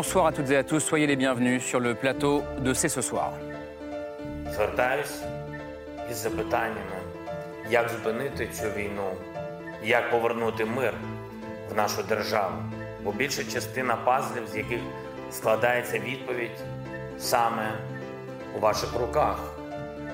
Bonsoir à toutes et à tous, soyez les bienvenus sur le plateau de C'est ce soir. Із запитаннями, як зупинити цю війну, як повернути мир в нашу державу. Бо більша частина пазлів, з яких складається відповідь, саме у ваших руках.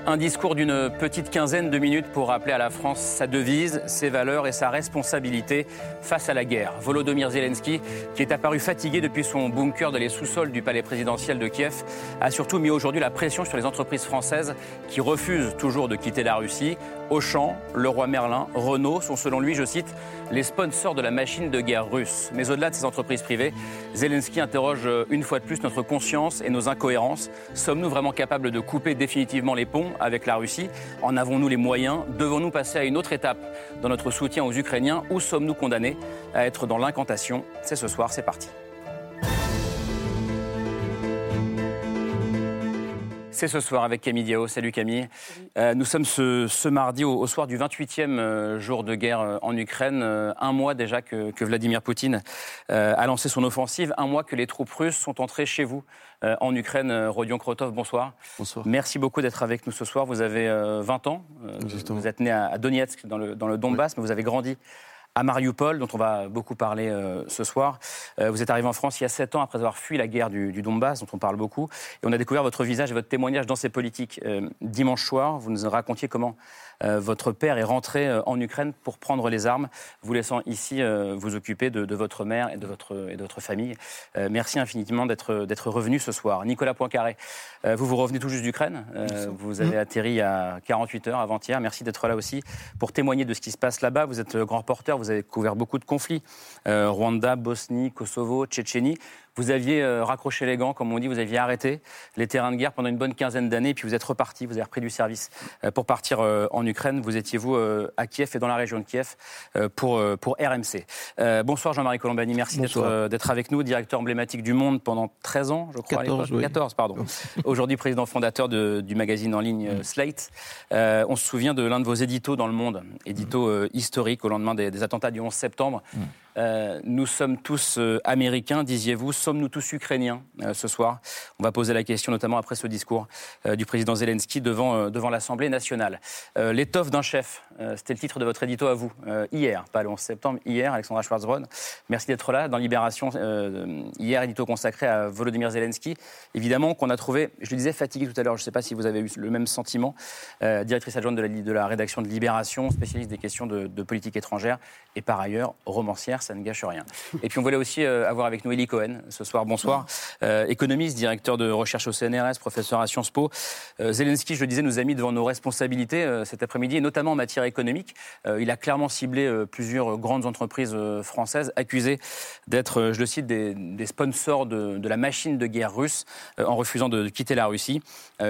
Un discours d'une petite quinzaine de minutes pour rappeler à la France sa devise, ses valeurs et sa responsabilité face à la guerre. Volodymyr Zelensky, qui est apparu fatigué depuis son bunker de les sous-sols du palais présidentiel de Kiev, a surtout mis aujourd'hui la pression sur les entreprises françaises qui refusent toujours de quitter la Russie. Auchan, Leroy Merlin, Renault sont selon lui, je cite, les sponsors de la machine de guerre russe. Mais au-delà de ces entreprises privées, Zelensky interroge une fois de plus notre conscience et nos incohérences. Sommes-nous vraiment capables de couper définitivement les ponts avec la Russie? En avons-nous les moyens? Devons-nous passer à une autre étape dans notre soutien aux Ukrainiens? Ou sommes-nous condamnés à être dans l'incantation? C'est ce soir, c'est parti. C'est ce soir avec Camille Diao. Salut Camille. Euh, nous sommes ce, ce mardi au, au soir du 28e euh, jour de guerre euh, en Ukraine, un mois déjà que, que Vladimir Poutine euh, a lancé son offensive, un mois que les troupes russes sont entrées chez vous euh, en Ukraine. Rodion Krotov, bonsoir. Bonsoir. Merci beaucoup d'être avec nous ce soir. Vous avez euh, 20 ans. Vous êtes né à, à Donetsk, dans le, dans le Donbass, mais vous avez grandi à Mariupol, dont on va beaucoup parler euh, ce soir. Euh, vous êtes arrivé en France il y a sept ans après avoir fui la guerre du, Donbass, dont on parle beaucoup. Et on a découvert votre visage et votre témoignage dans ces politiques. Euh, dimanche soir, vous nous racontiez comment votre père est rentré euh, en Ukraine pour prendre les armes, vous laissant ici euh, vous occuper de, de votre mère et de votre, et de votre famille. Euh, merci infiniment d'être revenu ce soir. Nicolas Poincaré, euh, vous vous revenez tout juste d'Ukraine. Euh, vous avez atterri il y a 48 heures avant-hier. Merci d'être là aussi pour témoigner de ce qui se passe là-bas. Vous êtes euh, grand reporter, vous avez couvert beaucoup de conflits. Euh, Rwanda, Bosnie, Kosovo, Tchétchénie. Vous aviez euh, raccroché les gants, comme on dit, vous aviez arrêté les terrains de guerre pendant une bonne quinzaine d'années, puis vous êtes reparti, vous avez repris du service euh, pour partir euh, en Ukraine. Vous étiez, vous, à Kiev et dans la région de Kiev pour, pour RMC. Euh, bonsoir Jean-Marie Colombani, merci d'être avec nous, directeur emblématique du Monde pendant 13 ans, je crois. à 14, l'époque. oui. 14, pardon. Aujourd'hui président fondateur de- du magazine en ligne Slate. Euh, on se souvient de l'un de vos éditos dans le Monde, édito euh, historique au lendemain des, des attentats du 11 septembre. Euh, nous sommes tous euh, américains, disiez-vous. Sommes-nous tous ukrainiens euh, ce soir? On va poser la question, notamment après ce discours du président Zelensky devant, devant l'Assemblée nationale. L'étoffe d'un chef, c'était le titre de votre édito à vous, hier, pas le 11 septembre, hier, Alexandra Schwarzbrod. Merci d'être là. Dans Libération, hier, édito consacré à Volodymyr Zelensky. Évidemment qu'on a trouvé, je le disais, fatigué tout à l'heure, je ne sais pas si vous avez eu le même sentiment, directrice adjointe de la, rédaction de Libération, spécialiste des questions de politique étrangère et par ailleurs romancière, ça ne gâche rien. Et puis on voulait aussi euh, avoir avec nous Elie Cohen ce soir. Bonsoir. Euh, économiste, directeur de recherche au CNRS, professeur à Sciences Po. Euh, Zelensky, je le disais, nous a mis devant nos responsabilités cet après-midi, et notamment en matière économique. Il a clairement ciblé plusieurs grandes entreprises françaises accusées d'être, je le cite, des, sponsors de, de la machine de guerre russe en refusant de quitter la Russie.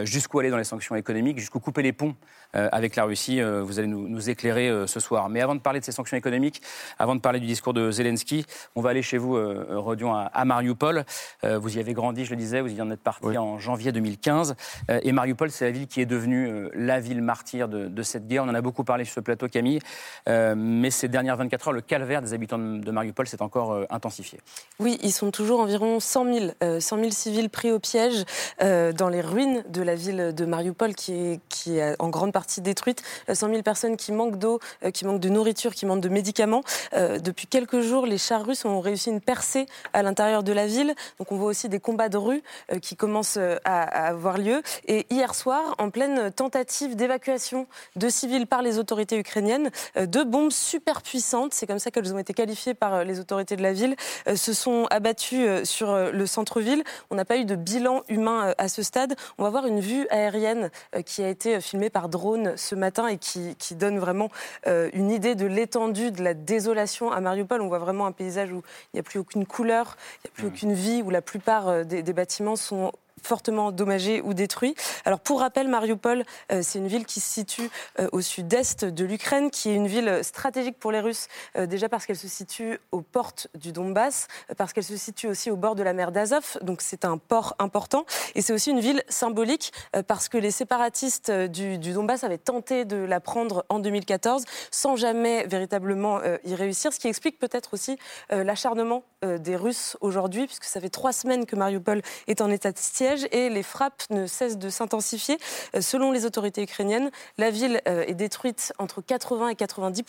Jusqu'où aller dans les sanctions économiques, jusqu'où couper les ponts avec la Russie. vous allez nous, éclairer ce soir. Mais avant de parler de ces sanctions économiques, avant de parler du discours de Zelensky, on va aller chez vous, Rodion, à, Mariupol. vous y avez grandi, je le disais, vous y en êtes parti en janvier 2015. et Mariupol, c'est la ville qui est devenue la ville martyre de, de, cette guerre. On en a beaucoup parlé sur ce plateau, Camille. mais ces dernières 24 heures, le calvaire des habitants de Mariupol s'est encore intensifié. Oui, ils sont toujours environ 100 000, 100 000 civils pris au piège euh, dans les ruines de la ville de Mariupol, qui est, qui est en grande partie détruite. 100 euh, 000 personnes qui manquent d'eau, euh, qui manquent de nourriture, qui manquent de médicaments. depuis quelques jours, les chars russes ont réussi une percée à l'intérieur de la ville. Donc on voit aussi des combats de rue qui commencent à, avoir lieu. Et hier soir, en pleine tentative d'évacuation de civils par les autorités ukrainiennes, deux bombes super puissantes, c'est comme ça qu'elles ont été qualifiées par les autorités de la ville, se sont abattues sur le centre-ville. On n'a pas eu de bilan humain euh, à ce stade. On va voir une vue aérienne euh, qui a été filmée par drone ce matin et qui, donne vraiment euh, une idée de l'étendue de la désolation à Mariupol. On voit vraiment un paysage où il n'y a plus aucune couleur, il n'y a plus mmh. aucune vie, où la plupart des, des bâtiments sont fortement endommagés ou détruits. Alors pour rappel, Mariupol, euh, c'est une ville qui se situe euh, au sud-est de l'Ukraine, qui est une ville stratégique pour les Russes, euh, déjà parce qu'elle se situe aux portes du Donbass, parce qu'elle se situe aussi au bord de la mer d'Azov, donc c'est un port important, et c'est aussi une ville symbolique parce que les séparatistes du, du, Donbass avaient tenté de la prendre en 2014 sans jamais véritablement y réussir, ce qui explique peut-être aussi l'acharnement des Russes aujourd'hui, puisque ça fait trois semaines que Mariupol est en état de siège et les frappes ne cessent de s'intensifier. Euh, selon les autorités ukrainiennes, la ville euh, est détruite entre 80 et 90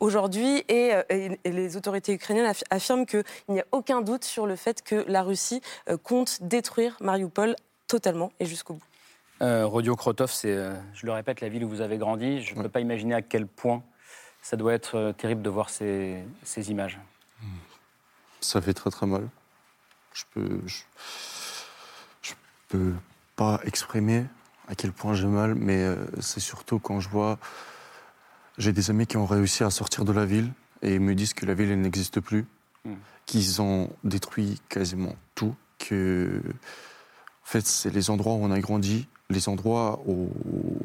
aujourd'hui euh, et, les autorités ukrainiennes affirment qu'il n'y a aucun doute sur le fait que la Russie compte détruire Mariupol totalement et jusqu'au bout. Rodio Krotov, c'est, je le répète, la ville où vous avez grandi. Je ne peux pas imaginer à quel point ça doit être terrible de voir ces, images. Ça fait très très mal. Je peux peux pas exprimer à quel point j'ai mal, mais euh, c'est surtout quand je vois. J'ai des amis qui ont réussi à sortir de la ville et me disent que la ville n'existe plus, hmm. qu'ils ont détruit quasiment tout, que. En fait, c'est les endroits où on a grandi, les endroits où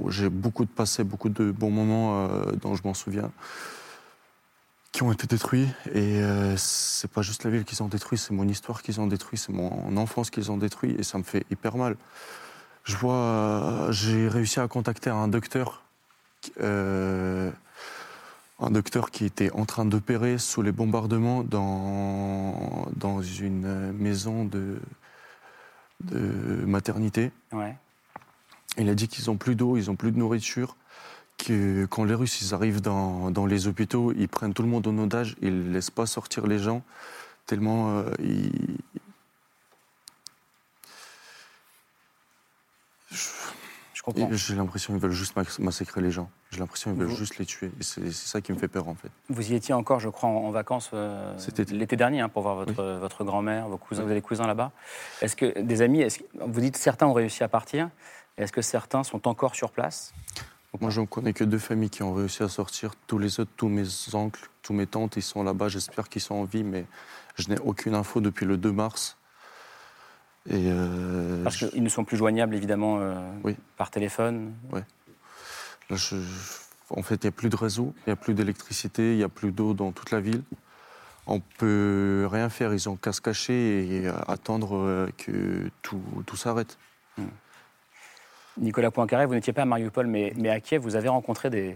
j'ai beaucoup de passé, beaucoup de bons moments euh, dont je m'en souviens qui ont été détruits. Et euh, c'est pas juste la ville qu'ils ont détruit, c'est mon histoire qu'ils ont détruit, c'est mon enfance qu'ils ont détruit, et ça me fait hyper mal. Je vois, j'ai réussi à contacter un docteur, euh, un docteur qui était en train d'opérer sous les bombardements dans, dans une maison de, de maternité. Ouais. Il a dit qu'ils ont plus d'eau, ils ont plus de nourriture, que quand les Russes ils arrivent dans, dans, les hôpitaux, ils prennent tout le monde en otage, ils ne laissent pas sortir les gens, tellement euh, ils... Je comprends. J'ai l'impression qu'ils veulent juste massacrer les gens. J'ai l'impression qu'ils veulent juste les tuer. C'est ça qui me fait peur, en fait. Vous y étiez encore, je crois, en, vacances euh, l'été dernier hein, pour voir votre, votre grand-mère, vos cousins. Vous avez des cousins là-bas. Est-ce que des amis, est vous dites certains ont réussi à partir. Est-ce que certains sont encore sur place? Moi, je ne connais que deux familles qui ont réussi à sortir. Tous les autres, tous mes oncles, tous mes tantes, ils sont là-bas. J'espère qu'ils sont en vie, mais je n'ai aucune info depuis le 2 mars. Et euh, Parce qu'ils ne sont plus joignables, évidemment, euh, par téléphone Oui. Là, En fait, il n'y a plus de réseau, il n'y a plus d'électricité, il n'y a plus d'eau dans toute la ville. On peut rien faire, ils ont qu'à se cacher et attendre euh, que tout, tout s'arrête. Hmm. Nicolas Poincaré, vous n'étiez pas à Mariupol, mais, mais à Kiev, vous avez rencontré des,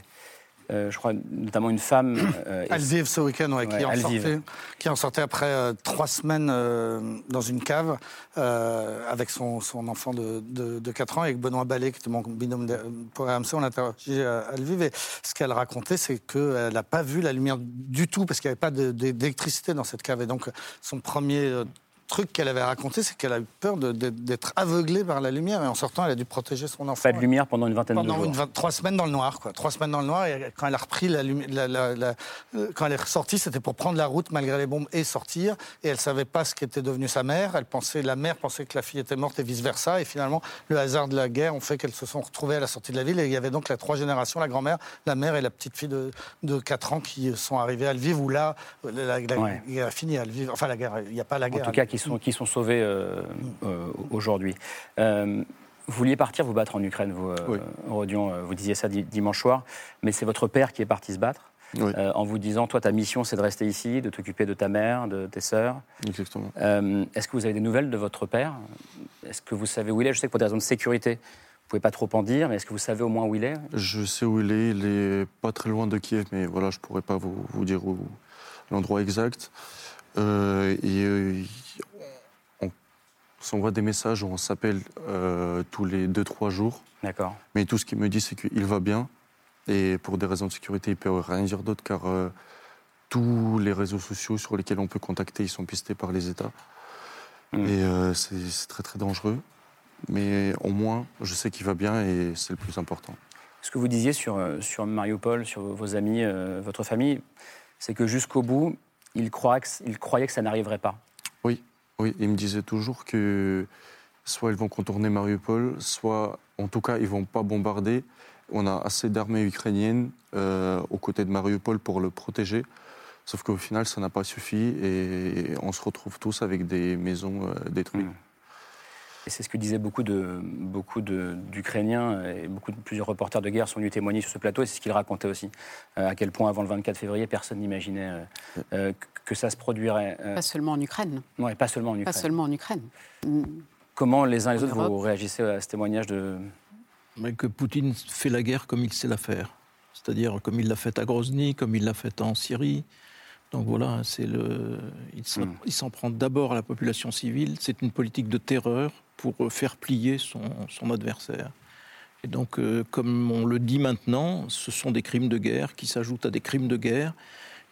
euh, je crois notamment une femme. Euh, Alviv ce week-end, qui, en sortait, qui, en sortait, après euh, trois semaines euh, dans une cave avec son, son enfant de, de, de, 4 ans, avec Benoît Ballet, qui était mon binôme pour RMC. On a interrogé Alviv et ce qu'elle racontait, c'est qu'elle n'a pas vu la lumière du tout parce qu'il n'y avait pas d'électricité dans cette cave. Et donc, son premier truc qu'elle avait raconté, c'est qu'elle a eu peur d'être aveuglée par la lumière et en sortant, elle a dû protéger son enfant. Pas de lumière pendant une vingtaine de jours. Pendant trois semaines dans le noir, quoi. Trois semaines dans le noir et quand elle a repris la, lumière, euh, quand elle est ressortie, c'était pour prendre la route malgré les bombes et sortir. Et elle savait pas ce qu'était devenu sa mère. Elle pensait, la mère pensait que la fille était morte et vice versa. Et finalement, le hasard de la guerre ont fait qu'elles se sont retrouvées à la sortie de la ville. Et il y avait donc la trois générations, la grand-mère, la mère et la petite fille de, de 4 ans qui sont arrivées à le vivre. Où là, la, guerre a fini à le vivre. Enfin, la guerre, il n'y a pas la guerre. En tout cas, qui sont, qui sont sauvés euh, euh, aujourd'hui. Euh, Vous vouliez partir vous battre en Ukraine, vous, Rodion, vous disiez ça dimanche soir, mais c'est votre père qui est parti se battre. en vous disant, toi, ta mission, c'est de rester ici, de t'occuper de ta mère, de tes sœurs. Exactement. Est-ce que vous avez des nouvelles de votre père? Est-ce que vous savez où il est? Je sais que pour des raisons de sécurité, pouvez pas trop en dire, mais est-ce que vous savez au moins où il est? Je sais où il est. Il est pas très loin de Kiev, mais voilà, je pourrais pas vous, vous dire l'endroit exact. Euh, et s'envoie des messages, on s'appelle euh, tous les 2-3 jours. D'accord. Mais tout ce qu'il me dit, c'est qu'il va bien. Et pour des raisons de sécurité, il peut rien dire d'autre, car tous les réseaux sociaux sur lesquels on peut contacter, ils sont pistés par les États. Hmm. Et c'est très très dangereux mais au moins, je sais qu'il va bien et c'est le plus important. Ce que vous disiez sur, euh, sur Mariupol, sur vos amis, euh, votre famille, c'est que jusqu'au bout, il, croit il croyait que ça n'arriverait pas. Oui. Il me disait toujours que soit ils vont contourner Mariupol, soit en tout cas ils vont pas bombarder. On a assez d'armées ukrainiennes euh, aux côtés de Mariupol pour le protéger. Sauf qu'au final, ça n'a pas suffi et on se retrouve tous avec des maisons détruites. Hmm. Et c'est ce que disaient beaucoup de beaucoup d'Ukrainiens et beaucoup de plusieurs reporters de guerre sont venus témoigner sur ce plateau. Et c'est ce qu'ils racontaient aussi, euh, à quel point avant le 24 février, personne n'imaginait euh, euh, que ça se produirait. Pas seulement en Ukraine. Oui, pas seulement en Ukraine. Pas seulement en Ukraine. Comment les uns et les autres vous réagissez à ce témoignage de que Poutine fait la guerre comme il sait la faire, c'est-à-dire comme il l'a fait à Grozny, comme il l'a fait en Syrie. Donc voilà, c'est le, hmm. il s'en prend d'abord à la population civile. C'est une politique de terreur pour euh, faire plier son, son adversaire. Et donc, euh, comme on le dit maintenant, ce sont des crimes de guerre qui s'ajoutent à des crimes de guerre.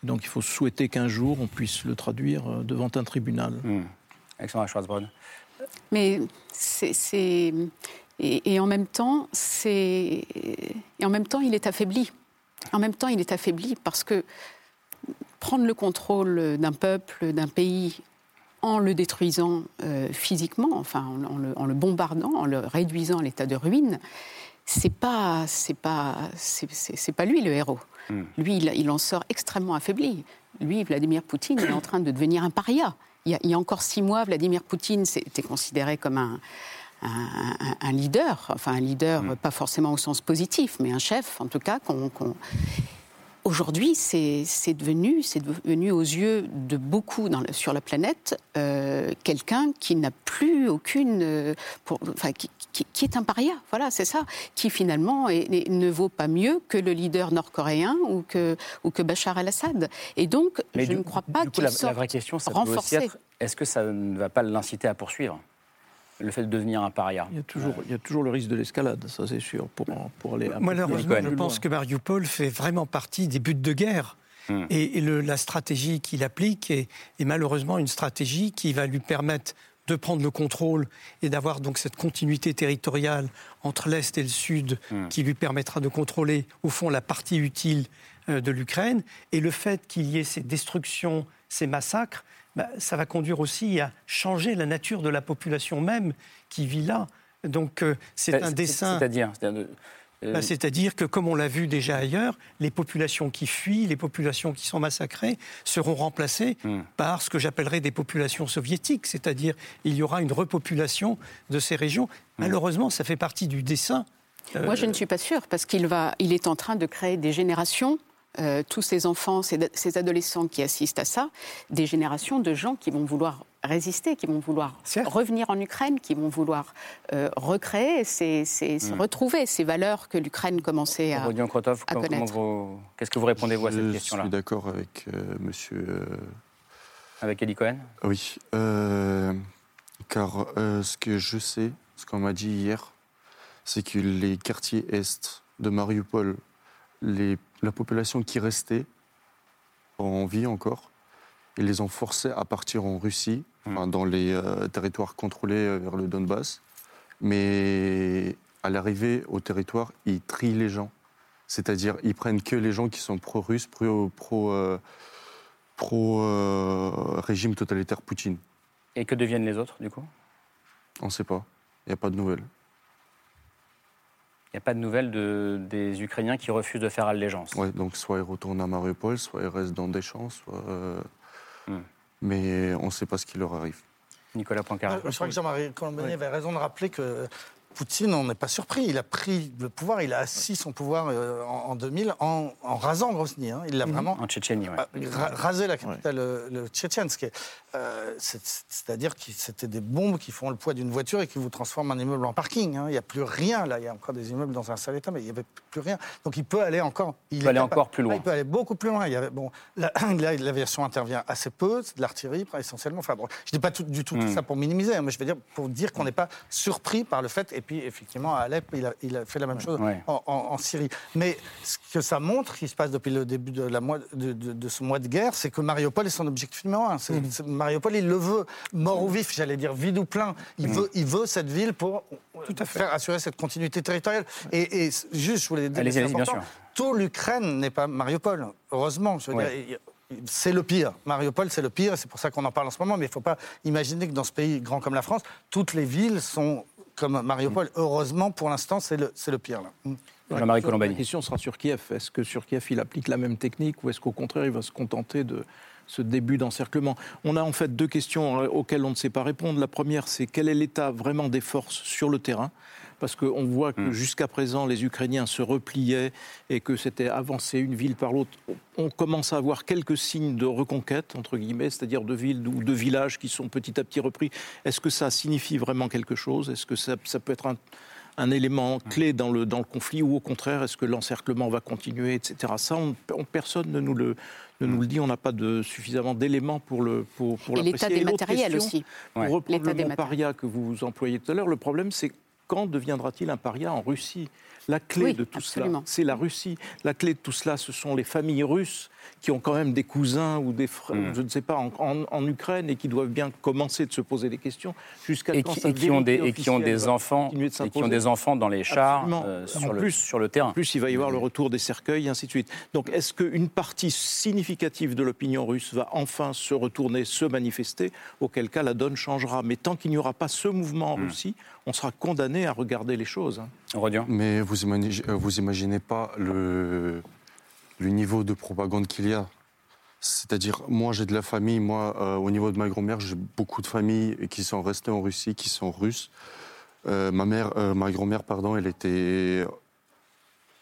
donc, il faut souhaiter qu'un jour, on puisse le traduire euh, devant un tribunal. Mmh. Alexandra Schwarzbrod. Mais c'est. Et, et, en même temps, c'est. Et en même temps, il est affaibli. En même temps, il est affaibli parce que prendre le contrôle d'un peuple, d'un pays en le détruisant euh, physiquement, enfin en, le, bombardant, en le réduisant à l'état de ruine, c'est pas c'est pas c'est pas lui le héros. Hmm. Lui, il, en sort extrêmement affaibli. Lui, Vladimir Poutine, est en train de devenir un paria. Il y a, encore six mois, Vladimir Poutine était considéré comme un, un, leader, enfin un leader hmm. pas forcément au sens positif, mais un chef en tout cas qu'on Aujourd'hui, c'est devenu, devenu aux yeux de beaucoup sur la planète euh, quelqu'un qui n'a plus aucune, euh, enfin, qui, est un paria. Voilà, c'est ça, qui finalement ne vaut pas mieux que le leader nord-coréen ou que, ou que Bachar el-Assad. Et donc, je ne crois pas qu'il la, la vraie question, ça est-ce que ça ne va pas l'inciter à poursuivre? Le fait de devenir un paria. Il y a toujours, il y a toujours le risque de l'escalade, ça c'est sûr, pour, pour aller. Malheureusement, je pense que Mariupol fait vraiment partie des buts de guerre. Hmm. Et, la stratégie qu'il applique est, malheureusement une stratégie qui va lui permettre de prendre le contrôle et d'avoir donc cette continuité territoriale entre l'Est et le Sud hmm. qui lui permettra de contrôler au fond la partie utile euh, de l'Ukraine. Et le fait qu'il y ait ces destructions, ces massacres, bah, ça va conduire aussi à changer la nature de la population même qui vit là. Donc euh, c'est un dessin. C'est-à-dire euh, bah, C'est-à-dire que, comme on l'a vu déjà ailleurs, les populations qui fuient, les populations qui sont massacrées, seront remplacées hmm. par ce que j'appellerais des populations soviétiques. C'est-à-dire, il y aura une repopulation de ces régions. Hmm. Malheureusement, ça fait partie du dessin. Moi, je ne suis pas sûre, parce qu'il va, il est en train de créer des générations euh, tous ces enfants, ces, adolescents qui assistent à ça, des générations de gens qui vont vouloir résister, qui vont vouloir revenir en Ukraine, qui vont vouloir euh, recréer, ces, hmm. retrouver ces valeurs que l'Ukraine commençait à, à connaître. Qu'est-ce que vous répondez vous à cette question-là Je suis d'accord avec euh, Monsieur. Avec Eddie Cohen Oui, car ce que je sais, ce qu'on m'a dit hier, c'est que les quartiers est de Mariupol, les la population qui restait en vie encore. Ils les ont forcés à partir en Russie, mmh. dans les euh, territoires contrôlés euh, vers le Donbass. Mais à l'arrivée au territoire, ils trient les gens. C'est-à-dire, ils prennent que les gens qui sont pro-russes, pro, euh, pro, totalitaire Poutine. Et que deviennent les autres, du coup? On ne sait pas. Il n'y a pas de nouvelles. Il n'y a pas de nouvelles de, des Ukrainiens qui refusent de faire allégeance. Oui, donc soit ils retournent à Mariupol, soit ils restent dans des champs, soit. Euh, hmm. Mais on ne sait pas ce qui leur arrive. Nicolas Poincaré. Je crois que Jean-Marie Colombani avait raison de rappeler que Poutine, on n'est pas surpris. Il a pris le pouvoir, il a assis son pouvoir euh, en, 2000 en, rasant Grozny. Hein. Il l'a mhm. vraiment. En Tchétchénie, oui. rasé la capitale le, le euh, C'est-à-dire que c'était des bombes qui font le poids d'une voiture et qui vous transforment un immeuble en parking. Hein. Il n'y a plus rien là. Il y a encore des immeubles dans un sale état, mais il n'y avait plus rien. Donc il peut aller encore. Il, peut aller encore plus loin. il peut aller beaucoup plus loin. Il y avait, bon, là, l'aviation intervient assez peu, c'est de l'artillerie essentiellement. Enfin, bon, je ne dis pas tout, du tout, tout, hmm. ça pour minimiser, hein, mais je veux dire pour dire qu'on n'est pas surpris par le fait. Et puis effectivement, à Alep, il a, il a fait la même chose en, Syrie. Mais ce que ça montre, qui se passe depuis le début de, la mois, de, de, ce mois de guerre, c'est que Mariupol est son objectif numéro un. Hmm. Mariupol, il le veut, mort ou vif, j'allais dire vide ou plein. Il, veut, il veut cette ville pour Tout à fait. faire assurer cette continuité territoriale. Et, juste, je voulais dire, bien sûr. tout l'Ukraine n'est pas Mariupol, heureusement. c'est le pire. Mariupol, c'est le pire, c'est pour ça qu'on en parle en ce moment, mais il ne faut pas imaginer que dans ce pays grand comme la France, toutes les villes sont comme Mariupol. Heureusement, pour l'instant, c'est le, le, pire. Là. Jean-Marie Colombani. La question sera sur Kiev. Est-ce que sur Kiev, il applique la même technique ou est-ce qu'au contraire, il va se contenter de ce début d'encerclement? On a en fait deux questions auxquelles on ne sait pas répondre. La première, c'est quel est l'état vraiment des forces sur le terrain? Parce qu'on voit que hmm. jusqu'à présent, les Ukrainiens se repliaient et que c'était avancé une ville par l'autre. On commence à avoir quelques signes de reconquête, entre guillemets, c'est-à-dire de villes ou de villages qui sont petit à petit repris. Est-ce que ça signifie vraiment quelque chose? Est-ce que ça, peut être un, élément hmm. clé dans le, dans le conflit ou au contraire, est-ce que l'encerclement va continuer, etc. Ça, personne ne nous le, ne nous le dit, on n'a pas de, suffisamment d'éléments pour le pour, pour Et l'état des matériels aussi. Pour reprendre le paria que vous employez tout à l'heure, le problème c'est quand deviendra-t-il un paria en Russie? La clé de tout cela, c'est la Russie. La clé de tout cela, ce sont les familles russes qui ont quand même des cousins ou des frères, mm. je ne sais pas, en, Ukraine et qui doivent bien commencer de se poser des questions jusqu'à et, qui, et qui ont des et qui ont des enfants et qui ont des enfants dans les chars euh, sur, le, sur le terrain. En plus, il va y avoir le retour des cercueils, et ainsi de suite. Donc, est-ce qu'une partie significative de l'opinion russe va enfin se retourner, se manifester? Auquel cas, la donne changera. Mais tant qu'il n'y aura pas ce mouvement en mm. Russie, on sera condamné à regarder les choses. Hein. Mais vous imaginez, euh, vous imaginez pas le le niveau de propagande qu'il y a. C'est-à-dire, moi, j'ai de la famille. Moi, euh, au niveau de ma grand-mère, j'ai beaucoup de familles qui sont restées en Russie, qui sont russes. Euh, ma mère, euh, ma grand-mère, pardon, elle était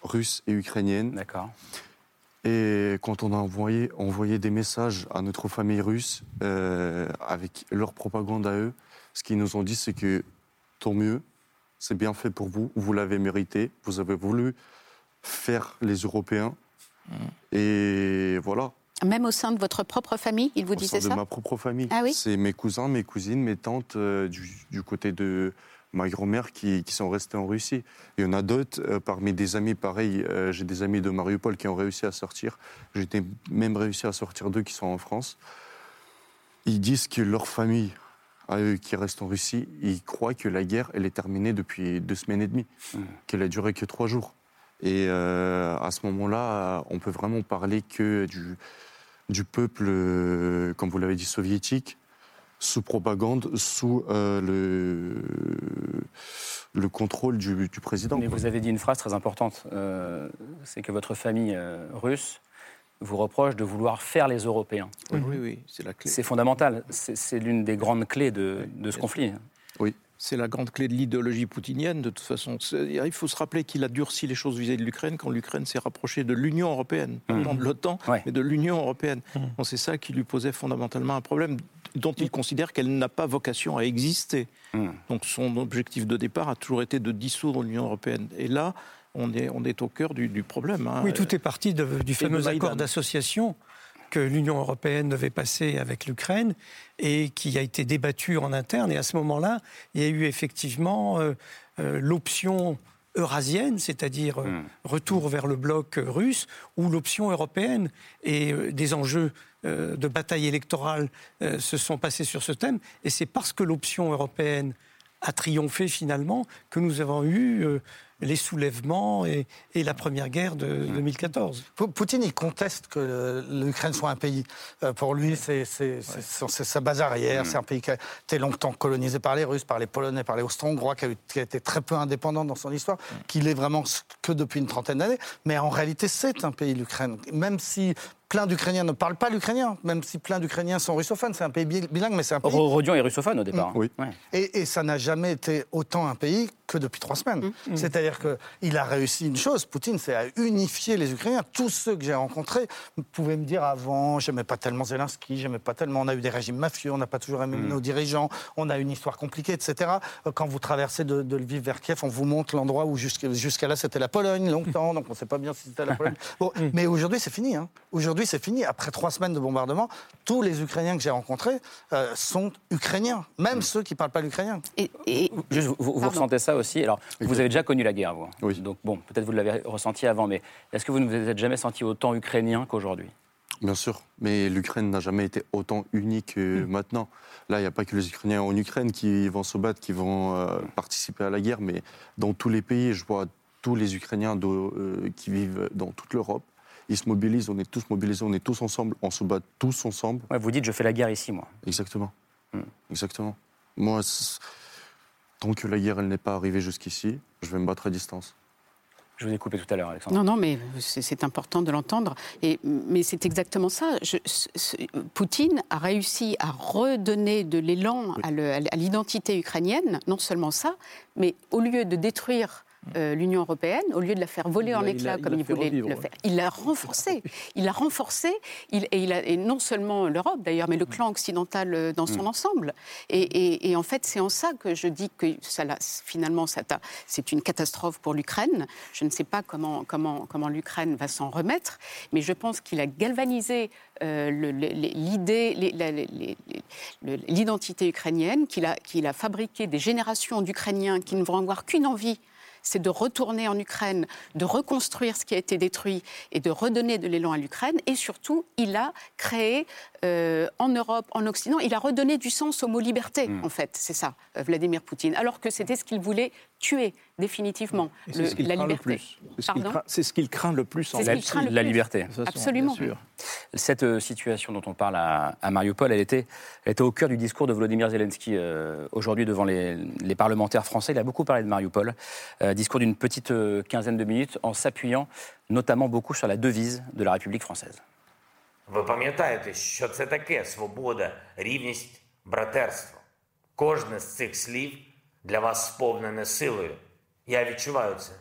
russe et ukrainienne. D'accord. Et quand on a envoyé, envoyé des messages à notre famille russe avec leur propagande à eux, ce qu'ils nous ont dit, c'est que tant mieux, c'est bien fait pour vous, vous l'avez mérité, vous avez voulu faire les Européens, et voilà. Même au sein de votre propre famille, il vous disait ça De ma propre famille. Ah oui C'est mes cousins, mes cousines, mes tantes euh, du, côté de ma grand-mère qui, sont restés en Russie. Il y en a d'autres, euh, parmi des amis, pareil, euh, j'ai des amis de Mariupol qui ont réussi à sortir. J'ai même réussi à sortir d'eux qui sont en France. Ils disent que leur famille, à eux qui restent en Russie, ils croient que la guerre, elle est terminée depuis deux semaines et demie, mmh. qu'elle a duré que trois jours. Et euh, à ce moment-là, on peut vraiment parler que du, du peuple, euh, comme vous l'avez dit, soviétique, sous propagande, sous euh, le, le contrôle du, du, président. Mais vous avez dit une phrase très importante, c'est que votre famille russe vous reproche de vouloir faire les Européens. Oui, oui, c'est la clé. C'est fondamental, c'est l'une des grandes clés de, de ce conflit. C'est la grande clé de l'idéologie poutinienne, de toute façon. Il faut se rappeler qu'il a durci les choses vis-à-vis de l'Ukraine quand l'Ukraine s'est rapprochée de l'Union européenne, mmh. non de l'OTAN, mais de l'Union européenne. Mmh. C'est ça qui lui posait fondamentalement un problème dont il considère qu'elle n'a pas vocation à exister. Mmh. Donc son objectif de départ a toujours été de dissoudre l'Union européenne. Et là, on est, on est au cœur du, problème. Hein. Oui, tout est parti du fameux accord d'association que l'Union européenne devait passer avec l'Ukraine et qui a été débattu en interne. Et à ce moment-là, il y a eu effectivement euh, euh, l'option eurasienne, c'est-à-dire euh, hmm. retour vers le bloc russe, ou l'option européenne. Et des enjeux de bataille électorale se sont passés sur ce thème. Et c'est parce que l'option européenne a triomphé finalement que nous avons eu les soulèvements et, la première guerre de 2014. Poutine, il conteste que l'Ukraine soit un pays. Euh, pour lui, c'est sa base arrière. C'est un pays qui a été longtemps colonisé par les Russes, par les Polonais, par les Austro-Hongrois, qui, a été très peu indépendant dans son histoire, qu'il est vraiment que depuis une trentaine d'années. Mais en réalité, c'est un pays, l'Ukraine. Même si plein d'Ukrainiens ne parlent pas l'ukrainien, même si plein d'Ukrainiens sont russophones. C'est un pays bilingue, mais c'est un pays. Rodion est russophone au départ. Oui. Et, ça n'a jamais été autant un pays que depuis trois semaines. Mm. Mm. C'est-à-dire qu'il a réussi une chose, Poutine, c'est à unifier les Ukrainiens. Tous ceux que j'ai rencontrés pouvaient me dire avant, j'aimais pas tellement Zelensky, j'aimais pas tellement, on a eu des régimes mafieux, on n'a pas toujours aimé mm. nos dirigeants, on a une histoire compliquée, etc. Quand vous traversez de, de Lviv vers Kiev, on vous montre l'endroit où jusqu'à là c'était la Pologne longtemps, donc on ne sait pas bien si c'était la Pologne. Bon, mais aujourd'hui c'est fini. Hein. Aujourd'hui c'est fini. Après trois semaines de bombardement, tous les Ukrainiens que j'ai rencontrés euh, sont ukrainiens, même ceux qui ne parlent pas l'ukrainien. Et, vous, vous ressentez ça aussi? Alors, vous avez déjà connu la guerre, vous. Oui. Donc, bon, peut-être vous l'avez ressenti avant, mais est-ce que vous ne vous êtes jamais senti autant ukrainien qu'aujourd'hui? Bien sûr, mais l'Ukraine n'a jamais été autant unique que hmm. maintenant. Là, il n'y a pas que les Ukrainiens en Ukraine qui vont se battre, qui vont euh, participer à la guerre, mais dans tous les pays, je vois tous les Ukrainiens euh, qui vivent dans toute l'Europe. Ils se mobilisent, on est tous mobilisés, on est tous ensemble, on se bat tous ensemble. vous dites, je fais la guerre ici, moi. Exactement. Hmm. Exactement. Moi, Tant que la guerre n'est pas arrivée jusqu'ici, je vais me battre à distance. Je vous ai coupé tout à l'heure, Alexandre. Non, non, mais c'est important de l'entendre. Mais c'est exactement ça. Poutine a réussi à redonner de l'élan à l'identité ukrainienne. Non seulement ça, mais au lieu de détruire euh, l'Union européenne, au lieu de la faire voler en éclats comme il, voulait le faire, il l'a renforcée. il l'a renforcée, et, il a, et non seulement l'Europe d'ailleurs, mais le clan occidental euh, dans son mm. ensemble. Et, en fait, c'est en ça que je dis que ça, finalement, c'est une catastrophe pour l'Ukraine. Je ne sais pas comment, comment, comment l'Ukraine va s'en remettre, mais je pense qu'il a galvanisé euh, l'idée, l'identité ukrainienne, qu'il a, qu'il a fabriqué des générations d'Ukrainiens qui ne vont avoir qu'une envie, c'est de retourner en Ukraine, de reconstruire ce qui a été détruit et de redonner de l'élan à l'Ukraine. Et surtout, il a créé euh, en Europe, en Occident, il a redonné du sens au mot liberté, hmm. en fait. C'est ça, euh, Vladimir Poutine. Alors que c'était ce qu'il voulait tuer définitivement, la liberté. C'est ce qu'il craint, le plus en la, la liberté. Absolument. Cette euh, situation dont on parle à, Mariupol, elle était, était, au cœur du discours de Volodymyr Zelensky aujourd'hui devant les, parlementaires français. Il a beaucoup parlé de Mariupol. discours d'une petite quinzaine de minutes en s'appuyant notamment beaucoup sur la devise de la République française. Ви пам'ятаєте, що це таке свобода, рівність, братерство. Кожне з цих слів для вас сповнене силою. Я відчуваю це.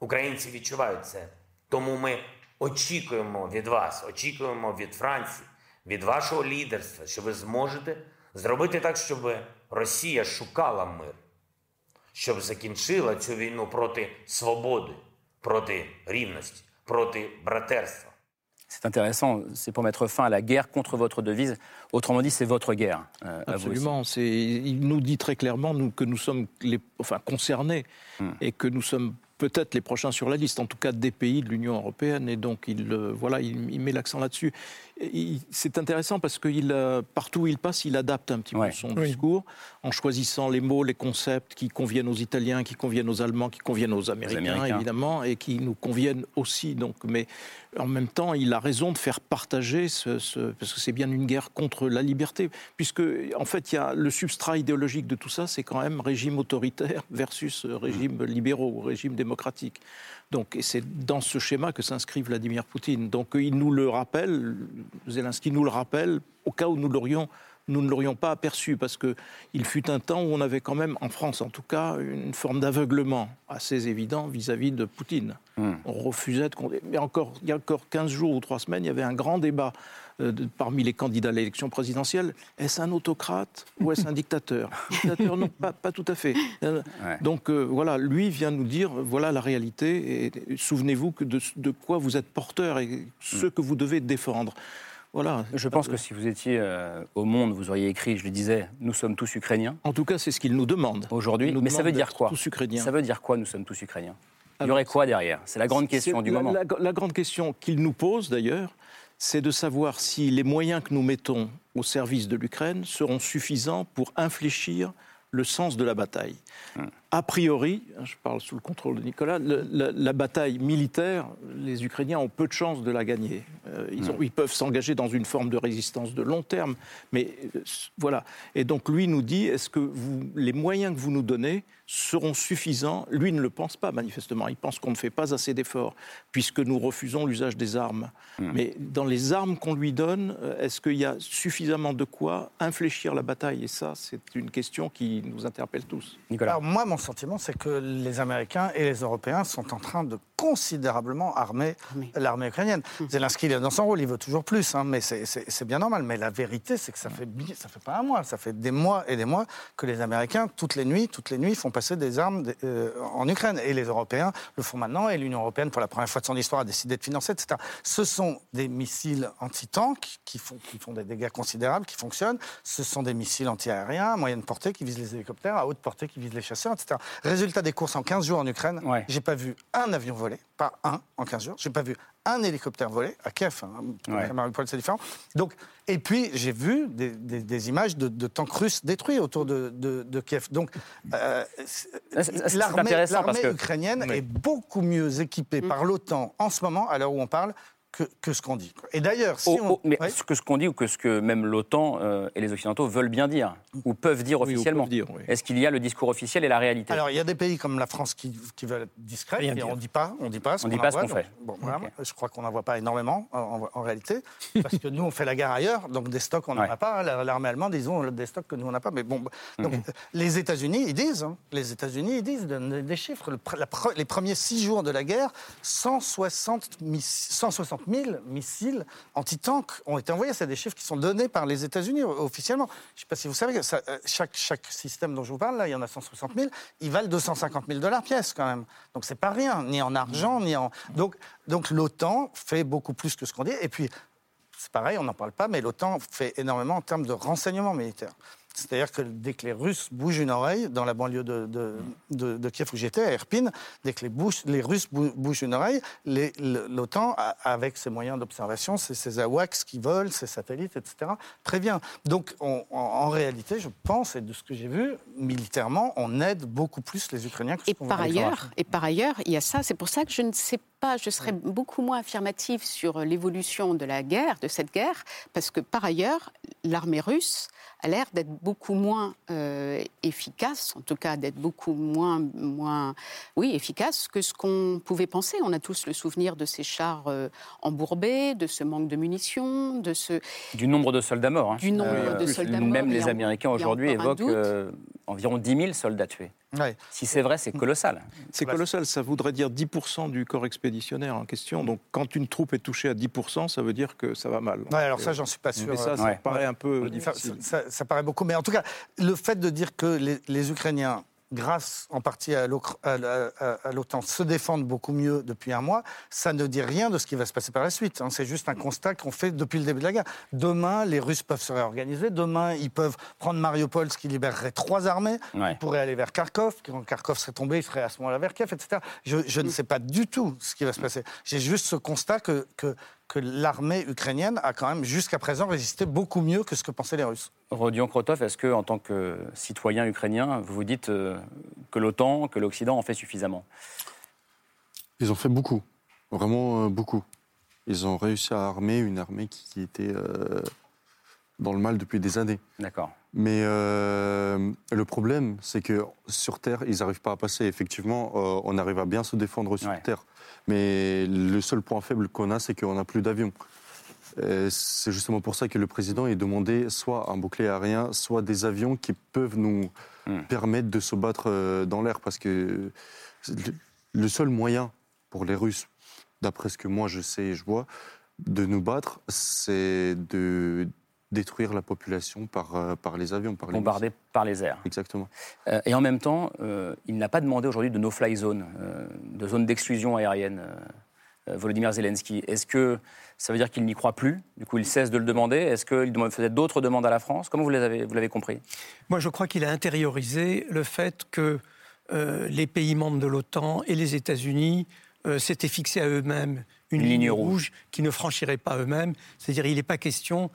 Українці відчувають це. Тому ми очікуємо від вас, очікуємо від Франції, від вашого лідерства, що ви зможете зробити так, щоб Росія шукала мир, щоб закінчила цю війну проти свободи, проти рівності, проти братерства. C'est intéressant, c'est pour mettre fin à la guerre contre votre devise. Autrement dit, c'est votre guerre. Euh, Absolument. il nous dit très clairement nous, que nous sommes les, enfin, concernés hmm. et que nous sommes peut-être les prochains sur la liste, en tout cas des pays de l'Union européenne. Et donc, il, euh, voilà, il, met l'accent là-dessus. C'est intéressant parce que euh, partout où il passe, il adapte un petit peu son discours en choisissant les mots, les concepts qui conviennent aux Italiens, qui conviennent aux Allemands, qui conviennent aux Américains, évidemment, et qui nous conviennent aussi. Donc, mais en même temps, il a raison de faire partager ce, parce que c'est bien une guerre contre la liberté, puisque en fait, il y a le substrat idéologique de tout ça, c'est quand même régime autoritaire versus régime libéraux, régime démocratique. Donc, et c'est dans ce schéma que s'inscrit Vladimir Poutine. Donc, il nous le rappelle, Zelensky nous le rappelle, au cas où nous l'aurions nous ne l'aurions pas aperçu parce qu'il fut un temps où on avait quand même, en France en tout cas, une forme d'aveuglement assez évident vis-à-vis de Poutine. Hmm. On refusait de... Mais encore, il y a encore 15 jours ou 3 semaines, il y avait un grand débat euh, parmi les candidats à l'élection présidentielle. Est-ce un autocrate ou est-ce un dictateur? Dictateur, non, pas, tout à fait. Euh, donc euh, voilà, lui vient nous dire, voilà la réalité, et souvenez-vous de, de quoi vous êtes porteur et ce hmm. que vous devez défendre. Voilà. Je pense que si vous étiez euh, au Monde, vous auriez écrit, je le disais, nous sommes tous ukrainiens. En tout cas, c'est ce qu'il nous demande. Aujourd'hui, mais ça veut dire quoi tous ukrainiens. Ça veut dire quoi, nous sommes tous ukrainiens? Il y aurait quoi derrière? C'est la grande question du moment. La, grande question qu'il nous pose d'ailleurs, c'est de savoir si les moyens que nous mettons au service de l'Ukraine seront suffisants pour infléchir le sens de la bataille. Hmm. A priori, je parle sous le contrôle de Nicolas, la, bataille militaire, les Ukrainiens ont peu de chances de la gagner. Euh, ils, ont, ils, peuvent s'engager dans une forme de résistance de long terme, mais euh, voilà. Et donc lui nous dit, est-ce que vous, les moyens que vous nous donnez seront suffisants Lui ne le pense pas manifestement. Il pense qu'on ne fait pas assez d'efforts puisque nous refusons l'usage des armes. Hmm. Mais dans les armes qu'on lui donne, euh, est-ce qu'il y a suffisamment de quoi infléchir la bataille? Et ça, c'est une question qui nous interpelle tous. Nicolas. Alors moi, mon sentiment, c'est que les Américains et les Européens sont en train de considérablement armer l'armée ukrainienne. Mmh. Zelensky, il est dans son rôle, il veut toujours plus, hein, mais c'est bien normal. Mais la vérité, c'est que ça fait, ça fait pas un mois, ça fait des mois et des mois que les Américains, toutes les nuits, toutes les nuits, font passer des armes euh, en Ukraine. Et les Européens le font maintenant, et l'Union européenne, pour la première fois de son histoire, a décidé de financer, etc. Ce sont des missiles anti-tanks qui font, qui font des dégâts considérables, qui fonctionnent. Ce sont des missiles anti-aériens, moyenne portée, qui visent les hélicoptères, à haute portée, qui visent les chasseurs, etc. Résultat des courses en 15 jours en Ukraine, j'ai pas vu un avion voler, pas un en 15 jours. J'ai pas vu un hélicoptère voler à Kiev. Hein, ouais. c'est différent. Donc, et puis j'ai vu des, images de, tanks russes détruits autour de, Kiev. Donc, euh, l'armée ukrainienne est beaucoup mieux équipée mm. par l'OTAN en ce moment, à l'heure où on parle, que, ce qu'on dit. Et d'ailleurs, si on... mais ce que ce qu'on dit ou que ce que même l'OTAN euh, et les Occidentaux veulent bien dire ou peuvent dire officiellement. Est-ce qu'il y a le discours officiel et la réalité? Alors il y a des pays comme la France qui, veulent être discrets et on ne dit pas, on dit pas ce qu'on fait. bon, je crois qu'on n'en voit pas énormément en, réalité parce que nous on fait la guerre ailleurs, donc des stocks on n'en a pas. L'armée allemande ils ont des stocks que nous on n'a pas. Mais bon, donc mhm. les États-Unis ils disent, hein, les États-Unis ils disent des chiffres. les premiers six jours de la guerre, 160 160 000 missiles anti-tanks ont été envoyés. C'est des chiffres qui sont donnés par les États-Unis officiellement. Je ne sais pas si vous savez, que euh, chaque, chaque système dont je vous parle, il y en a 160 000, ils valent 250 000 dollars pièce quand même. Donc c'est pas rien, ni en argent, ni en. Donc, donc l'OTAN fait beaucoup plus que ce qu'on dit. Et puis, c'est pareil, on n'en parle pas, mais l'OTAN fait énormément en termes de renseignement militaire. C'est-à-dire que dès que les Russes bougent une oreille, dans la banlieue de, de, Kiev où j'étais, à Erpin, dès que les, les Russes bougent une oreille, l'OTAN, avec ses moyens d'observation, ses, AWACS qui volent, ses satellites, etc., prévient. Donc en, réalité, je pense, et de ce que j'ai vu, militairement, on aide beaucoup plus les Ukrainiens que ce et par ailleurs, Et par ailleurs, il y a ça, c'est pour ça que je ne sais pas, je serais beaucoup moins affirmative sur l'évolution de la guerre, de cette guerre, parce que par ailleurs, l'armée russe a l'air d'être beaucoup moins euh, efficace, en tout cas d'être beaucoup moins, moins oui, efficace que ce qu'on pouvait penser. On a tous le souvenir de ces chars euh, embourbés, de ce manque de munitions, de ce... Du nombre de soldats morts. Hein. Du nombre euh, de soldats morts. Même les Américains aujourd'hui évoquent environ 10 000 soldats tués. Si c'est vrai, c'est colossal. C'est colossal, ça voudrait dire 10% du corps expéditionnaire en question. Donc quand une troupe est touchée à 10%, ça veut dire que ça va mal. Ouais, alors ça, j'en suis pas sûr. Mais ça, ça paraît un peu difficile. Ça, paraît beaucoup. Mais en tout cas, le fait de dire que les Ukrainiens grâce en partie à l'OTAN, se défendent beaucoup mieux depuis un mois, ça ne dit rien de ce qui va se passer par la suite. Hein. C'est juste un constat qu'on fait depuis le début de la guerre. Demain, les Russes peuvent se réorganiser. Demain, ils peuvent prendre Mariupol, ce qui libérerait trois armées. Ils pourraient aller vers Kharkov. Quand Kharkov serait tombé, ils seraient à ce moment-là vers Kiev, etc. Je, ne sais pas du tout ce qui va se passer. J'ai juste ce constat que, que que l'armée ukrainienne a quand même jusqu'à présent résisté beaucoup mieux que ce que pensaient les Russes. Rodion Krotov, est-ce que, en tant que citoyen ukrainien, vous vous dites euh, que l'OTAN, que l'Occident en fait suffisamment? Ils ont fait beaucoup, vraiment euh, beaucoup. Ils ont réussi à armer une armée qui était euh, dans le mal depuis des années. D'accord. Mais le problème, c'est que sur Terre, ils n'arrivent pas à passer. Effectivement, on arrive à bien se défendre sur Terre. Mais le seul point faible qu'on a, c'est qu'on n'a plus d'avions. C'est justement pour ça que le président a demandé soit un bouclier aérien, soit des avions qui peuvent nous hmm. permettre de se battre euh, dans l'air. Parce que le seul moyen pour les Russes, d'après ce que moi je sais et je vois, de nous battre, c'est de détruire la population par, euh, par les avions. Par Bombardés par les airs. Exactement. Euh, et en même temps, euh, il n'a pas demandé aujourd'hui de no-fly zone, de zone d'exclusion aérienne, Volodymyr Zelensky. Est-ce que ça veut dire qu'il n'y croit plus? Du coup, il cesse de le demander Est-ce qu'il faisait d'autres demandes à la France? Comment vous l'avez, vous l'avez compris? Moi, je crois qu'il a intériorisé le fait que les pays membres de l'OTAN et les États-Unis s'étaient fixés à eux-mêmes une, ligne, rouge, rouge qui ne franchiraient pas eux-mêmes. C'est-à-dire, il n'est pas question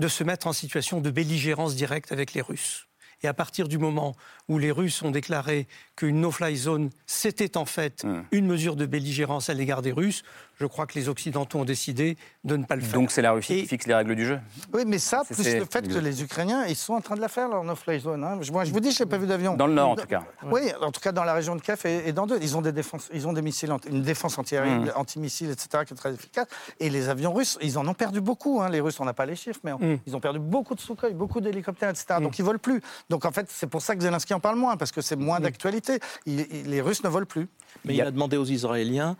de se mettre en situation de belligérance directe avec les Russes. Et à partir du moment où les Russes ont déclaré qu'une no-fly zone, c'était en fait hmm. une mesure de belligérance à l'égard des Russes, je crois que les Occidentaux ont décidé de ne pas le faire. Donc c'est la Russie qui fixe les règles du jeu Oui, mais ça, plus le fait que les Ukrainiens, ils sont en train de la faire, leur no-fly zone. Hein. Moi, je vous dis, je n'ai pas vu d'avion. Dans le nord, en tout cas. Oui, en tout cas dans la région de Kiev et, dans deux. Ils ont des, défenses, ils ont des missiles, une défense anti-aérienne, hmm. anti-missiles, etc., qui est très efficace. Et les avions russes, ils en ont perdu beaucoup. Hein. Les Russes, on n'a pas les chiffres, mais hmm. ils ont perdu beaucoup de Sukhoi, beaucoup d'hélicoptères, etc. Donc ils volent plus. Donc en fait, c'est pour ça que Zelensky en parle moins, parce que c'est moins d'actualité. Les Russes ne volent plus. Mais il a demandé aux Israéliens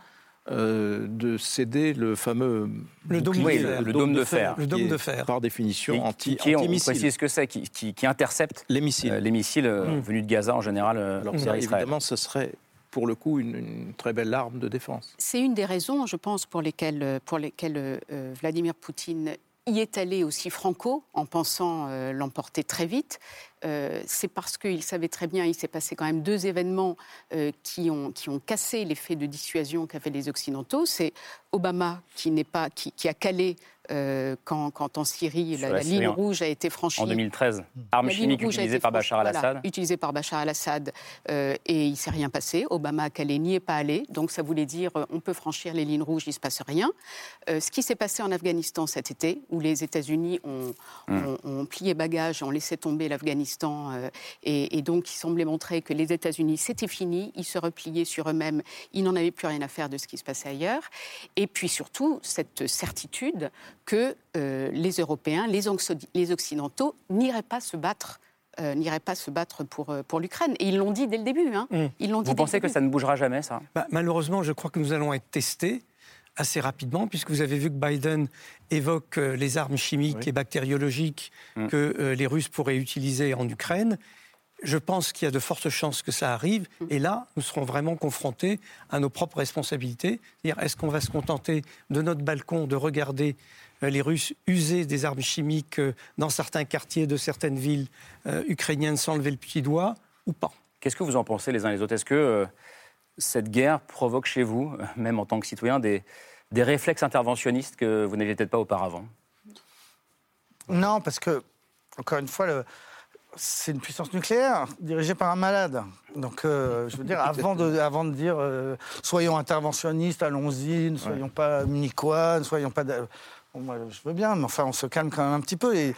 euh, de céder le fameux le dôme, le, dôme de fer, le dôme de fer, par définition anti, qui, on précise ce que c'est, qui, qui, intercepte les missiles, euh, les missiles euh, mm. venus de Gaza en général. Alors évidemment, ce serait pour le coup une, très belle arme de défense. C'est une des raisons, je pense, pour lesquelles, pour lesquelles Vladimir Poutine y est allé aussi franco en pensant l'emporter très vite. Euh, c'est parce qu'il savait très bien, il s'est passé quand même deux événements euh, qui, ont, qui ont cassé l'effet de dissuasion qu'avaient les Occidentaux. C'est Obama qui, n'est pas, qui a calé euh, quand, quand, en Syrie la, ligne rouge a été franchie. En 2013, arme chimique utilisée par Bachar al-Assad. utilisée par Bachar al-Assad et il ne s'est rien passé. Obama calé, n'y est pas allé. Donc ça voulait dire on peut franchir les lignes rouges, il ne se passe rien. ce qui s'est passé en Afghanistan cet été, où les États-Unis ont, hmm. ont, ont, plié bagages, ont laissé tomber l'Afghanistan euh, et, donc il semblait montrer que les États-Unis, c'était fini, ils se repliaient sur eux-mêmes, ils n'en avaient plus rien à faire de ce qui se passait ailleurs. Et puis surtout, cette certitude que euh, les Européens, les, les Occidentaux n'iraient pas se battre euh, pas se battre pour, pour l'Ukraine. Et ils l'ont dit dès le début. Hein. Mmh. Ils Vous pensez que ça ne bougera jamais, ça? Bah, Malheureusement, je crois que nous allons être testés assez rapidement, puisque vous avez vu que Biden évoque euh, les armes chimiques et bactériologiques mm. que euh, les Russes pourraient utiliser en Ukraine. Je pense qu'il y a de fortes chances que ça arrive. Mm. Et là, nous serons vraiment confrontés à nos propres responsabilités. C'est-à-dire, est-ce qu'on va se contenter de notre balcon de regarder euh, les Russes user des armes chimiques dans certains quartiers de certaines villes ukrainiennes sans lever le petit doigt ou pas. Qu'est-ce que vous en pensez les uns les autres? Est-ce que cette guerre provoque chez vous, même en tant que citoyen, des, des réflexes interventionnistes que vous n'aviez peut-être pas auparavant? Non, parce que, encore une fois, c'est une puissance nucléaire dirigée par un malade. Donc, euh, je veux dire, avant de, avant de dire euh, soyons interventionnistes, allons-y, ne soyons pas munichois, ne soyons pas moi, je veux bien, mais enfin, on se calme quand même un petit peu. Et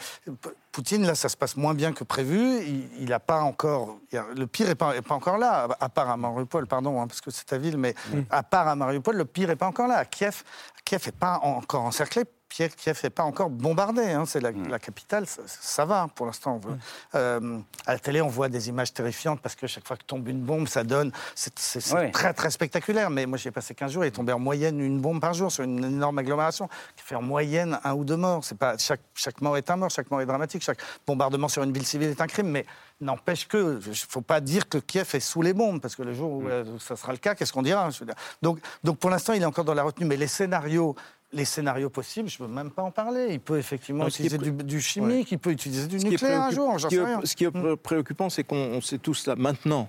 Poutine, là, ça se passe moins bien que prévu. Il n'a pas encore. le pire n'est pas, pas, encore là, à part à Mariupol, pardon, hein, parce que c'est ta ville, mais à part à Mariupol, le pire n'est pas encore là. Kiev, Kiev n'est pas encore encerclé Kiev n'est pas encore bombardé. Hein, c'est la, mm. capitale, ça, va pour l'instant. Mm. Euh, à la télé, on voit des images terrifiantes parce que chaque fois que tombe une bombe, ça donne. C'est très très spectaculaire. Mais moi, j'ai passé 15 jours, il est tombé en moyenne une bombe par jour sur une énorme agglomération qui fait en moyenne un ou deux morts. C'est pas chaque, chaque mort est un mort, chaque mort est dramatique, chaque bombardement sur une ville civile est un crime. Mais n'empêche que, il ne faut pas dire que Kiev est sous les bombes, parce que le jour où mm. euh, ça sera le cas, qu'est-ce qu'on dira donc, donc pour l'instant, il est encore dans la retenue, mais les scénarios les scénarios possibles, je ne peux même pas en parler. Il peut effectivement utiliser du, chimique, il peut utiliser du nucléaire un jour, j'en sais rien. Ce qui est mm. préoccupant, c'est qu'on sait tous là, maintenant,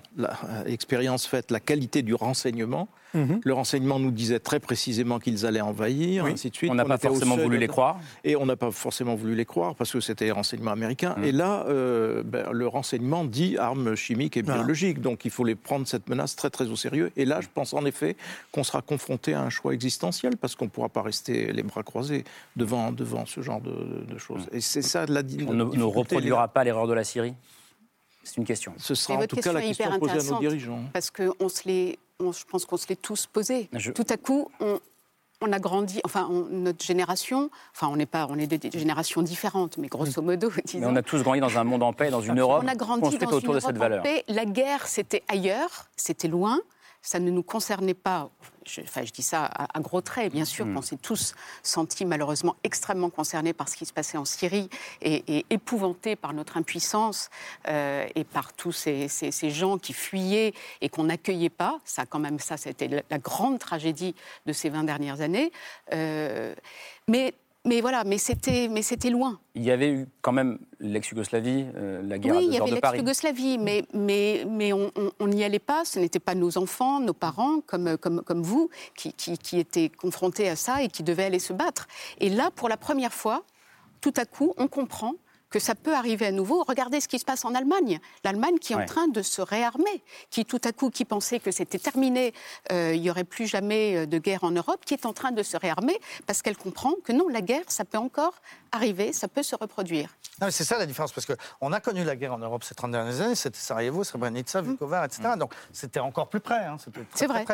l'expérience faite, la qualité du renseignement. Mhm. Le renseignement nous disait très précisément qu'ils allaient envahir, ainsi de suite. On n'a pas forcément voulu les croire. Et on n'a pas forcément voulu les croire parce que c'était renseignements américains. Mhm. Et là, euh, ben, le renseignement dit armes chimiques et biologiques. Donc il faut les prendre cette menace très très au sérieux. Et là, je pense en effet qu'on sera confronté à un choix existentiel parce qu'on ne pourra pas rester les bras croisés devant, devant ce genre de, choses. Et c'est ça la, la On ne reproduira pas l'erreur de la Syrie? C'est une question. Ce sera en tout cas la question posée à nos dirigeants. Parce qu'on se les je pense qu'on se l'est tous posé. Tout à coup, on, a grandi, enfin, notre génération, enfin, on n'est pas, on est des, générations différentes, mais grosso modo, Mais on a tous grandi dans un monde en paix, dans une Europe on a grandi construite dans autour une de cette valeur. Paix. La guerre, c'était ailleurs, c'était loin ça ne nous concernait pas. Je, enfin, je dis ça à, gros traits, bien sûr, mm. on s'est tous sentis malheureusement extrêmement concernés par ce qui se passait en Syrie et, épouvantés par notre impuissance euh, et par tous ces, gens qui fuyaient et qu'on n'accueillait pas. Ça, quand même, ça, c'était la, grande tragédie de ces 20 dernières années. Euh, mais mais voilà, mais c'était, mais c'était loin. Il y avait eu quand même l'ex-Yougoslavie, euh, la guerre oui, de Oui, il y avait l'ex-Yougoslavie, mais, mais, mais on n'y allait pas. Ce n'étaient pas nos enfants, nos parents, comme, comme, comme vous, qui, qui, qui, étaient confrontés à ça et qui devaient aller se battre. Et là, pour la première fois, tout à coup, on comprend que ça peut arriver à nouveau. Regardez ce qui se passe en Allemagne. L'Allemagne qui est en train de se réarmer, qui tout à coup, qui pensait que c'était terminé, il n'y aurait plus jamais de guerre en Europe, qui est en train de se réarmer parce qu'elle comprend que non, la guerre, ça peut encore arriver, ça peut se reproduire. C'est ça la différence, parce qu'on a connu la guerre en Europe ces 30 dernières années, c'était Sarajevo, Srebrenica, mm. Vukovar, etc. Mm. Donc c'était encore plus près. Hein, c'est vrai,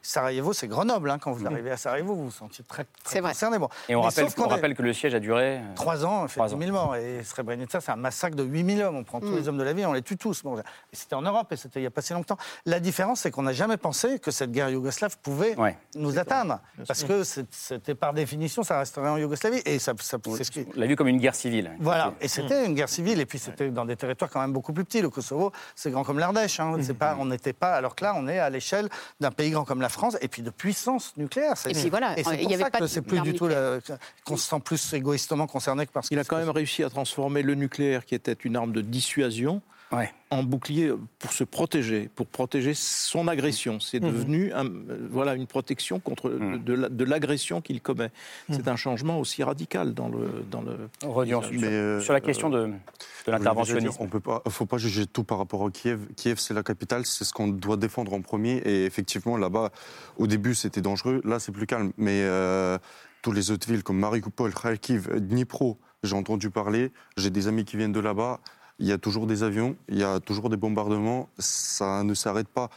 Sarajevo, c'est Grenoble. Hein, quand vous mm. arrivez à Sarajevo, vous vous sentiez très, très concerné. Bon. Et on, rappelle, on rappelle, que le siège a duré... Euh, trois ans, fait 10 000 morts. Et Srebrenica, c'est un massacre de 8 000 hommes. On prend tous les hommes de la ville, on les tue tous. Bon, c'était en Europe, et c'était il n'y a pas si longtemps. La différence, c'est qu'on n'a jamais pensé que cette guerre yougoslave pouvait nous atteindre. Parce que c'était par définition, ça resterait en Yougoslavie. Et ça, ça, c'est ce qui... On l'a vu comme une guerre civile. Voilà, et c'était une guerre civile, et puis c'était dans des territoires quand même beaucoup plus petits. Le Kosovo, c'est grand comme l'Ardèche. Hein. Pas, on n'était pas, alors que là, on est à l'échelle d'un pays grand comme la France, et puis de puissance nucléaire. Et puis voilà, et c'est pour ça que c'est plus du tout qu'on se sent plus égoïstement concerné que parce qu'il a quand même réussi à transformer le nucléaire, qui était une arme de dissuasion, en bouclier pour se protéger, pour protéger son agression. C'est mhm. devenu un, euh, voilà, une protection contre mhm. de l'agression qu'il commet. Mhm. C'est un changement aussi radical dans le. Dans le mais euh, sur la question de, de l'interventionnisme. On peut pas, faut pas juger tout par rapport à Kiev. Kiev, c'est la capitale, c'est ce qu'on doit défendre en premier. Et effectivement, là-bas, au début, c'était dangereux. Là, c'est plus calme. Mais euh, tous les autres villes comme Mariupol, Kharkiv, Dnipro, j'ai entendu parler. J'ai des amis qui viennent de là-bas il y a toujours des avions, il y a toujours des bombardements, ça ne s'arrête pas.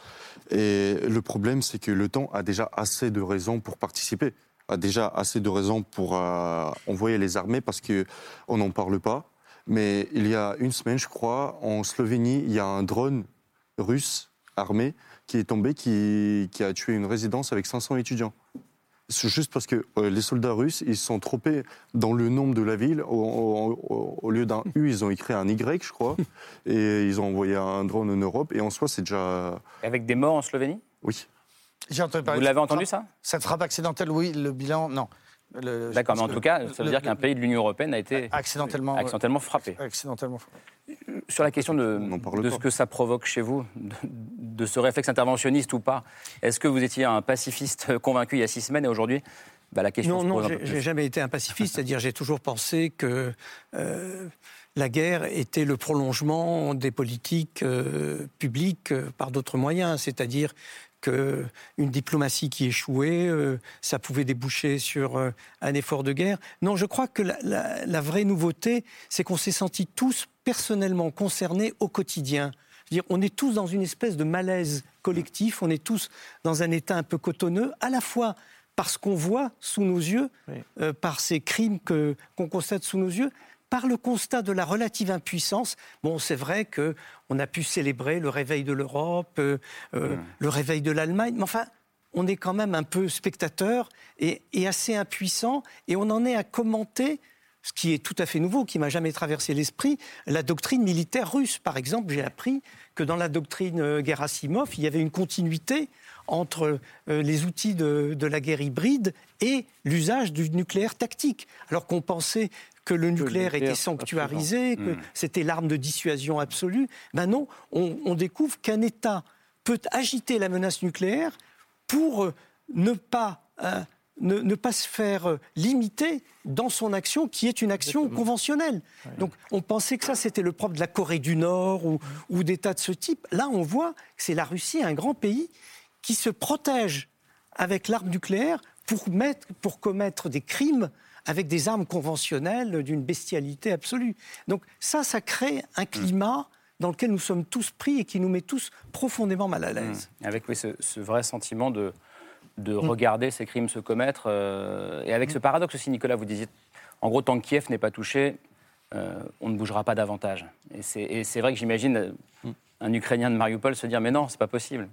Et le problème, c'est que temps a déjà assez de raisons pour participer, a déjà assez de raisons pour euh, envoyer les armées parce qu'on n'en parle pas. Mais il y a une semaine, je crois, en Slovénie, il y a un drone russe armé qui est tombé, qui a tué une résidence avec 500 étudiants. C'est juste parce que euh, les soldats russes, ils sont trompés dans le nombre de la ville. Au, lieu d'un U, ils ont écrit un Y, je crois. et ils ont envoyé un drone en Europe. Et en soi, c'est déjà. Avec des morts en Slovénie? Oui. Vous l'avez entendu ça? Cette frappe accidentelle, oui. Le bilan, non. D'accord, mais en tout cas, ça veut dire qu'un pays de l'Union européenne a été accidentellement, accidentellement frappé. Accidentellement Sur la question de, de ce que ça provoque chez vous, de, ce réflexe interventionniste ou pas, est-ce que vous étiez un pacifiste convaincu il y a six semaines et aujourd'hui bah, la question Non, non, j'ai jamais été un pacifiste, c'est-à-dire j'ai toujours pensé que euh, la guerre était le prolongement des politiques euh, publiques euh, par d'autres moyens, c'est-à-dire une diplomatie qui échouait, euh, ça pouvait déboucher sur euh, un effort de guerre. Non, je crois que la, vraie nouveauté, c'est qu'on s'est sentis tous personnellement concernés au quotidien. dire, on est tous dans une espèce de malaise collectif, on est tous dans un état un peu cotonneux, à la fois parce qu'on voit sous nos yeux, euh, par ces crimes qu'on constate sous nos yeux, par le constat de la relative impuissance, bon, c'est vrai que on a pu célébrer le réveil de l'Europe, euh, euh, hmm. le réveil de l'Allemagne, mais enfin, on est quand même un peu spectateur et, assez impuissant, et on en est à commenter ce qui est tout à fait nouveau, qui m'a jamais traversé l'esprit, la doctrine militaire russe. Par exemple, j'ai appris que dans la doctrine euh, Gerasimov, il y avait une continuité entre les outils de, de, la guerre hybride et l'usage du nucléaire tactique. Alors qu'on pensait que le nucléaire, était sanctuarisé, que hmm. c'était l'arme de dissuasion absolue. Ben non, on, découvre qu'un État peut agiter la menace nucléaire pour euh, ne pas euh, ne, pas se faire euh, limiter dans son action, qui est une action conventionnelle. Donc on pensait que ça, c'était le propre de la Corée du Nord ou, ou d'États de ce type. Là, on voit que c'est la Russie, un grand pays, qui se protège avec l'arme nucléaire pour, mettre, pour commettre des crimes avec des armes conventionnelles d'une bestialité absolue. Donc ça, ça crée un climat dans lequel nous sommes tous pris et qui nous met tous profondément mal à l'aise. Mmh. Avec ce, vrai sentiment de, de mmh. regarder ces crimes se commettre. Euh, et avec ce paradoxe aussi, Nicolas, vous disiez, en gros, tant que Kiev n'est pas touché, euh, on ne bougera pas davantage. Et c'est vrai que j'imagine mmh. Un Ukrainien de Mariupol se dire, mais non, c'est pas possible.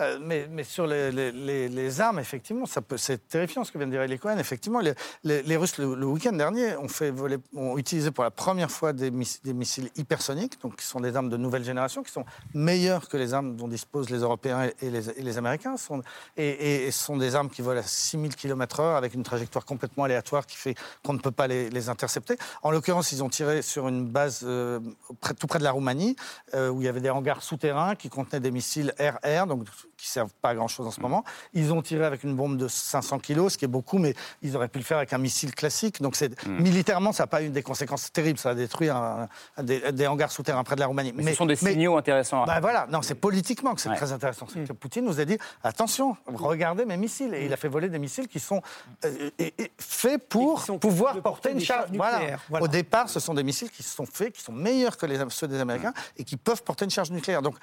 Euh, mais, mais, sur les, les, les, armes, effectivement, c'est terrifiant ce que vient de dire Eli Cohen. Effectivement, les, Russes, le, week-end dernier, ont, fait voler, ont utilisé pour la première fois des, missiles hypersoniques, donc qui sont des armes de nouvelle génération, qui sont meilleures que les armes dont disposent les Européens et les, Américains. Sont, et, ce sont des armes qui volent à 6000 km/h avec une trajectoire complètement aléatoire qui fait qu'on ne peut pas les, intercepter. En l'occurrence, ils ont tiré sur une base euh, tout près de la Roumanie, euh, où il y avait des hangars souterrains qui contenaient des missiles RR, donc qui servent pas à grand chose en ce mm. moment. Ils ont tiré avec une bombe de 500 kilos, ce qui est beaucoup, mais ils auraient pu le faire avec un missile classique. Donc c'est mm. militairement, ça n'a pas eu des conséquences terribles. Ça a détruit des, hangars souterrains près de la Roumanie. Mais, ce sont des signaux intéressants. Bah voilà, non, c'est politiquement que c'est très intéressant. Mm. Poutine nous a dit attention, regardez mes missiles, et il a fait voler des missiles qui sont euh, faits pour pouvoir porter une charge nucléaire. Au départ, ce sont des missiles qui sont faits, qui sont meilleurs que les, ceux des Américains et qui peuvent porter une charge nucléaire. Donc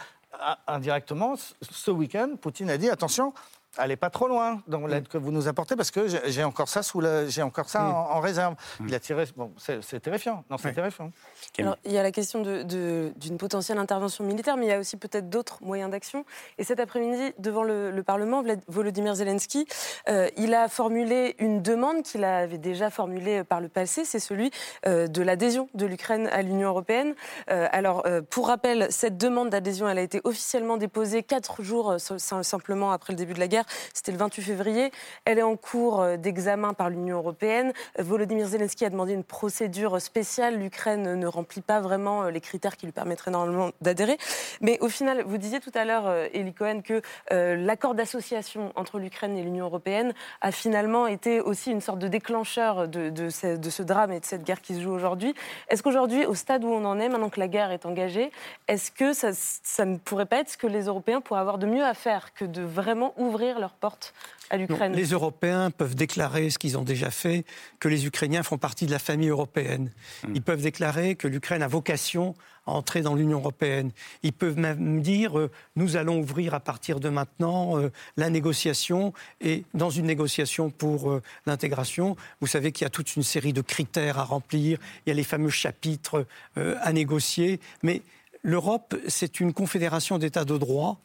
indirectement, ce week-end, Poutine a dit attention, allez pas trop loin dans l'aide que vous nous apportez parce que j'ai encore ça sous j'ai encore ça en, réserve. Il a tiré, bon, c'est terrifiant. Non, c'est terrifiant. Alors, il y a la question d'une de, potentielle intervention militaire, mais il y a aussi peut-être d'autres moyens d'action. Et cet après-midi, devant le, Parlement, Volodymyr Zelensky, euh, il a formulé une demande qu'il avait déjà formulée par le passé, c'est celui euh, de l'adhésion de l'Ukraine à l'Union européenne. Euh, alors, pour rappel, cette demande d'adhésion, elle a été officiellement déposée quatre jours simplement après le début de la guerre. C'était le 28 février. Elle est en cours d'examen par l'Union européenne. Volodymyr Zelensky a demandé une procédure spéciale. L'Ukraine ne remplit pas vraiment euh, les critères qui lui permettraient normalement d'adhérer. Mais au final, vous disiez tout à l'heure, euh, Eli Cohen, que euh, l'accord d'association entre l'Ukraine et l'Union européenne a finalement été aussi une sorte de déclencheur de, ce, drame et de cette guerre qui se joue aujourd'hui. Est-ce qu'aujourd'hui, au stade où on en est, maintenant que la guerre est engagée, est-ce que ça ne pourrait pas être ce que les Européens pourraient avoir de mieux à faire que de vraiment ouvrir leurs portes les Européens peuvent déclarer ce qu'ils ont déjà fait, que les Ukrainiens font partie de la famille européenne. Hmm. Ils peuvent déclarer que l'Ukraine a vocation à entrer dans l'Union européenne. Ils peuvent même dire euh, nous allons ouvrir à partir de maintenant euh, la négociation et dans une négociation pour euh, l'intégration, vous savez qu'il y a toute une série de critères à remplir, il y a les fameux chapitres à négocier, mais l'Europe, c'est une confédération d'États de droit